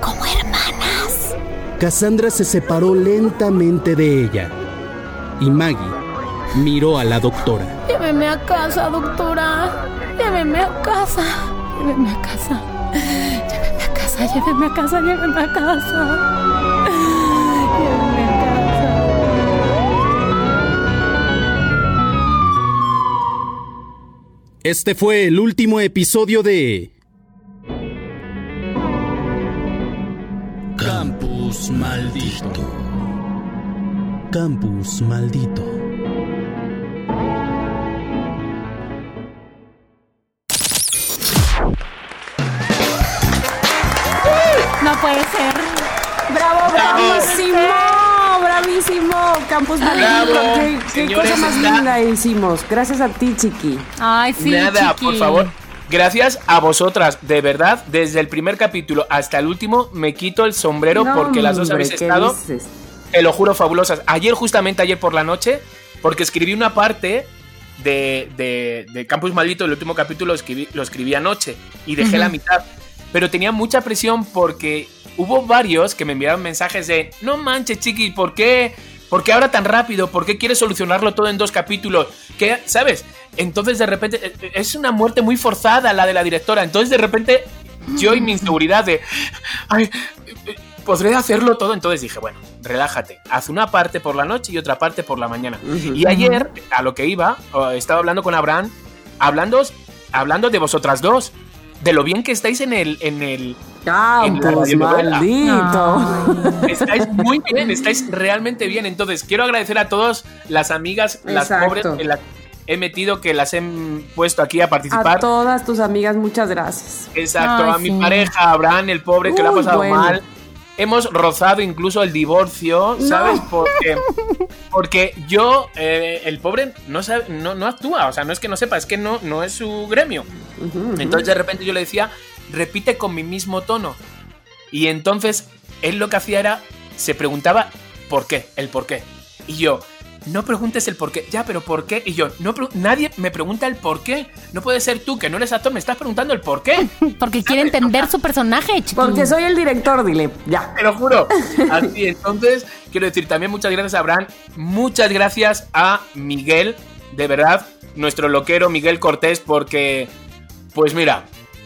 como hermanas. Cassandra se separó lentamente de ella y Maggie miró a la doctora. Lléveme a casa, doctora. Lléveme a casa. Lléveme a casa. Lléveme a casa, lléveme a casa, lléveme a casa. Lléveme a Este fue el último episodio de Campus Maldito. Campus Maldito. Maldito. Bravo. ¿Qué, qué Señores, cosa más está- linda hicimos? Gracias a ti, Chiqui. Ay, sí, Nada, chiqui. por favor. Gracias a vosotras, de verdad, desde el primer capítulo hasta el último me quito el sombrero No, porque las dos hombre, habéis ¿qué estado, dices? te lo juro, fabulosas. Ayer, justamente ayer por la noche, porque escribí una parte de, de, de Campus Maldito, el último capítulo lo escribí, lo escribí anoche y dejé Ujú. la mitad. Pero tenía mucha presión porque hubo varios que me enviaron mensajes de, no manches, chiqui, ¿por qué? ¿Por qué ahora tan rápido? ¿Por qué quieres solucionarlo todo en dos capítulos? ¿Qué? ¿Sabes? Entonces de repente eh, es una muerte muy forzada la de la directora. Entonces de repente yo y mi inseguridad de, ay, eh, podré hacerlo todo. Entonces dije, bueno, relájate. Haz una parte por la noche y otra parte por la mañana. Y ayer, a lo que iba, oh, estaba hablando con Abraham, hablando, hablando de vosotras dos. De lo bien que estáis en el. En el en. Maldito. Estáis muy bien, estáis realmente bien. Entonces, quiero agradecer a todas las amigas, las Exacto. pobres que las he metido, que las he puesto aquí a participar. A todas tus amigas, muchas gracias. Exacto, Ay, a mi sí. pareja, Abraham, el pobre que lo ha pasado bueno. mal. Hemos rozado incluso el divorcio, ¿sabes? No. Porque, porque yo, eh, el pobre, no, sabe, no, no actúa. O sea, no es que no sepa, es que no, no es su gremio. Entonces de repente yo le decía, repite con mi mismo tono. Y entonces él lo que hacía era, se preguntaba por qué, el por qué. Y yo, no preguntes el por qué, ya, pero por qué. Y yo, no, nadie me pregunta el por qué. No puede ser tú, que no eres actor, me estás preguntando el por qué. Porque quiere entender su personaje, chiqui. Porque soy el director, dile, ya. Te lo juro. Así, entonces, quiero decir también muchas gracias a Abraham, muchas gracias a Miguel, de verdad, nuestro loquero Miguel Cortés, porque, pues mira,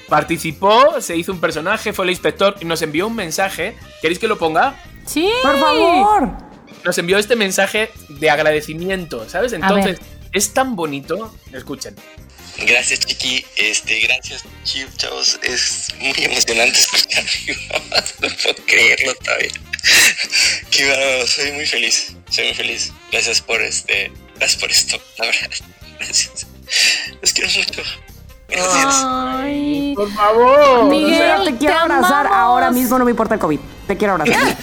participó, se hizo un personaje, fue el inspector y nos envió un mensaje. ¿Queréis que lo ponga? Sí. Por favor. Nos envió este mensaje de agradecimiento, ¿sabes? Entonces, es tan bonito. Escuchen. Gracias, Chiqui. Este, gracias, Chip, chavos. Es muy emocionante escuchar. No puedo creerlo todavía. Qué bárbaro. Soy muy feliz. Soy muy feliz. Gracias por este. Gracias por esto, la verdad. Gracias. Los quiero mucho. Gracias. Ay, Por favor. Miguel, te quiero abrazar amamos. ahora mismo, no me importa el COVID. Te quiero abrazar.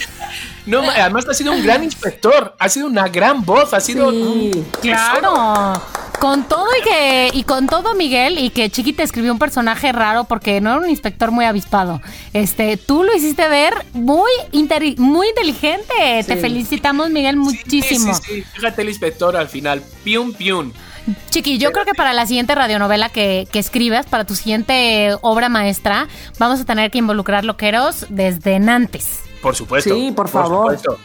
No, además ha sido un gran inspector, ha sido una gran voz, ha sido un Claro. Con todo y que y con todo Miguel y que Chiqui te escribió un personaje raro porque no era un inspector muy avispado. Este, tú lo hiciste ver muy muy inteligente. Te felicitamos Miguel muchísimo. Sí, sí, sí. Fíjate el inspector al final. Pium, pium. Chiqui, yo creo que para la siguiente radionovela que, que escribas, para tu siguiente obra maestra, vamos a tener que involucrar loqueros desde Nantes. Por supuesto. Sí, por favor. supuesto.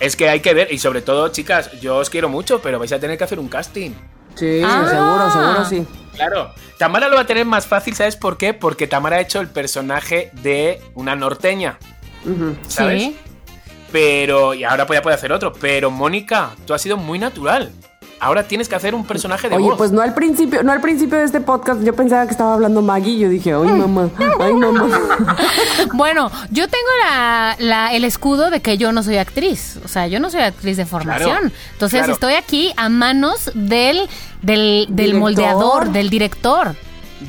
Es que hay que ver, y sobre todo, chicas, yo os quiero mucho, pero vais a tener que hacer un casting. Sí, Ah. seguro, seguro sí. Claro. Tamara lo va a tener más fácil, ¿sabes por qué? Porque Tamara ha hecho el personaje de una norteña. ¿sabes? Sí. Pero, y ahora ya puede hacer otro. Pero, Mónica, tú has sido muy natural. Ahora tienes que hacer un personaje de Oye, voz. pues no al principio, no al principio de este podcast, yo pensaba que estaba hablando Maggie y yo dije, ay mamá, ay mamá. Bueno, yo tengo la, la- el escudo de que yo no soy actriz. O sea, yo no soy actriz de formación. Claro, Entonces claro. estoy aquí a manos del, del, del moldeador, del director.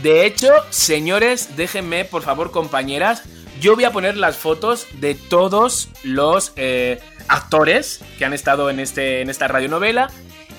De hecho, señores, déjenme, por favor, compañeras, yo voy a poner las fotos de todos los eh, actores que han estado en, este, en esta radionovela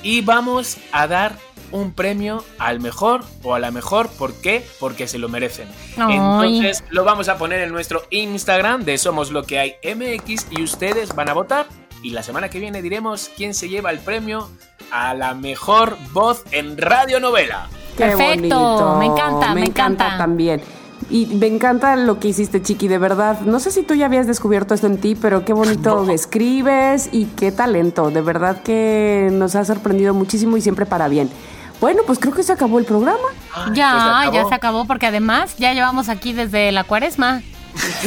y vamos a dar un premio al mejor o a la mejor. ¿Por qué? Porque se lo merecen. Ay. Entonces lo vamos a poner en nuestro Instagram de Somos Lo que hay MX y ustedes van a votar. Y la semana que viene diremos quién se lleva el premio a la mejor voz en radionovela. Perfecto, me encanta, me encanta. también. Y me encanta lo que hiciste, Chiqui, de verdad. No sé si tú ya habías descubierto esto en ti, pero qué bonito escribes y qué talento. De verdad que nos ha sorprendido muchísimo y siempre para bien. Bueno, pues creo que se acabó el programa. ya, pues se ya se acabó porque además ya llevamos aquí desde la cuaresma.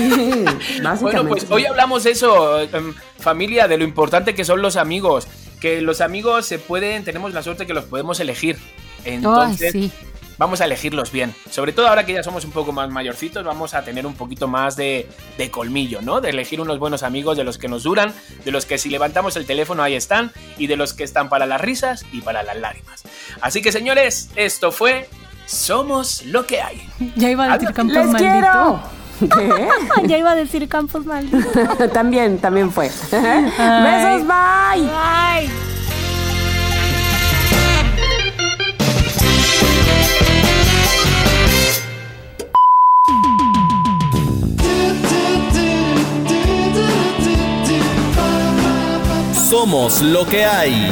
Básicamente. Bueno, pues hoy hablamos eso, em, familia, de lo importante que son los amigos. Que los amigos se pueden, tenemos la suerte que los podemos elegir. Entonces, Ay, sí. Vamos a elegirlos bien. Sobre todo ahora que ya somos un poco más mayorcitos, vamos a tener un poquito más de, de colmillo, ¿no? De elegir unos buenos amigos, de los que nos duran, de los que si levantamos el teléfono ahí están, y de los que están para las risas y para las lágrimas. Así que, señores, esto fue Somos lo que hay. Ya iba a decir Campos ¡Les Maldito. quiero! ¿Qué? ya iba a decir Campos Maldito. también, también fue. Besos, bye. Bye. Somos lo que hay.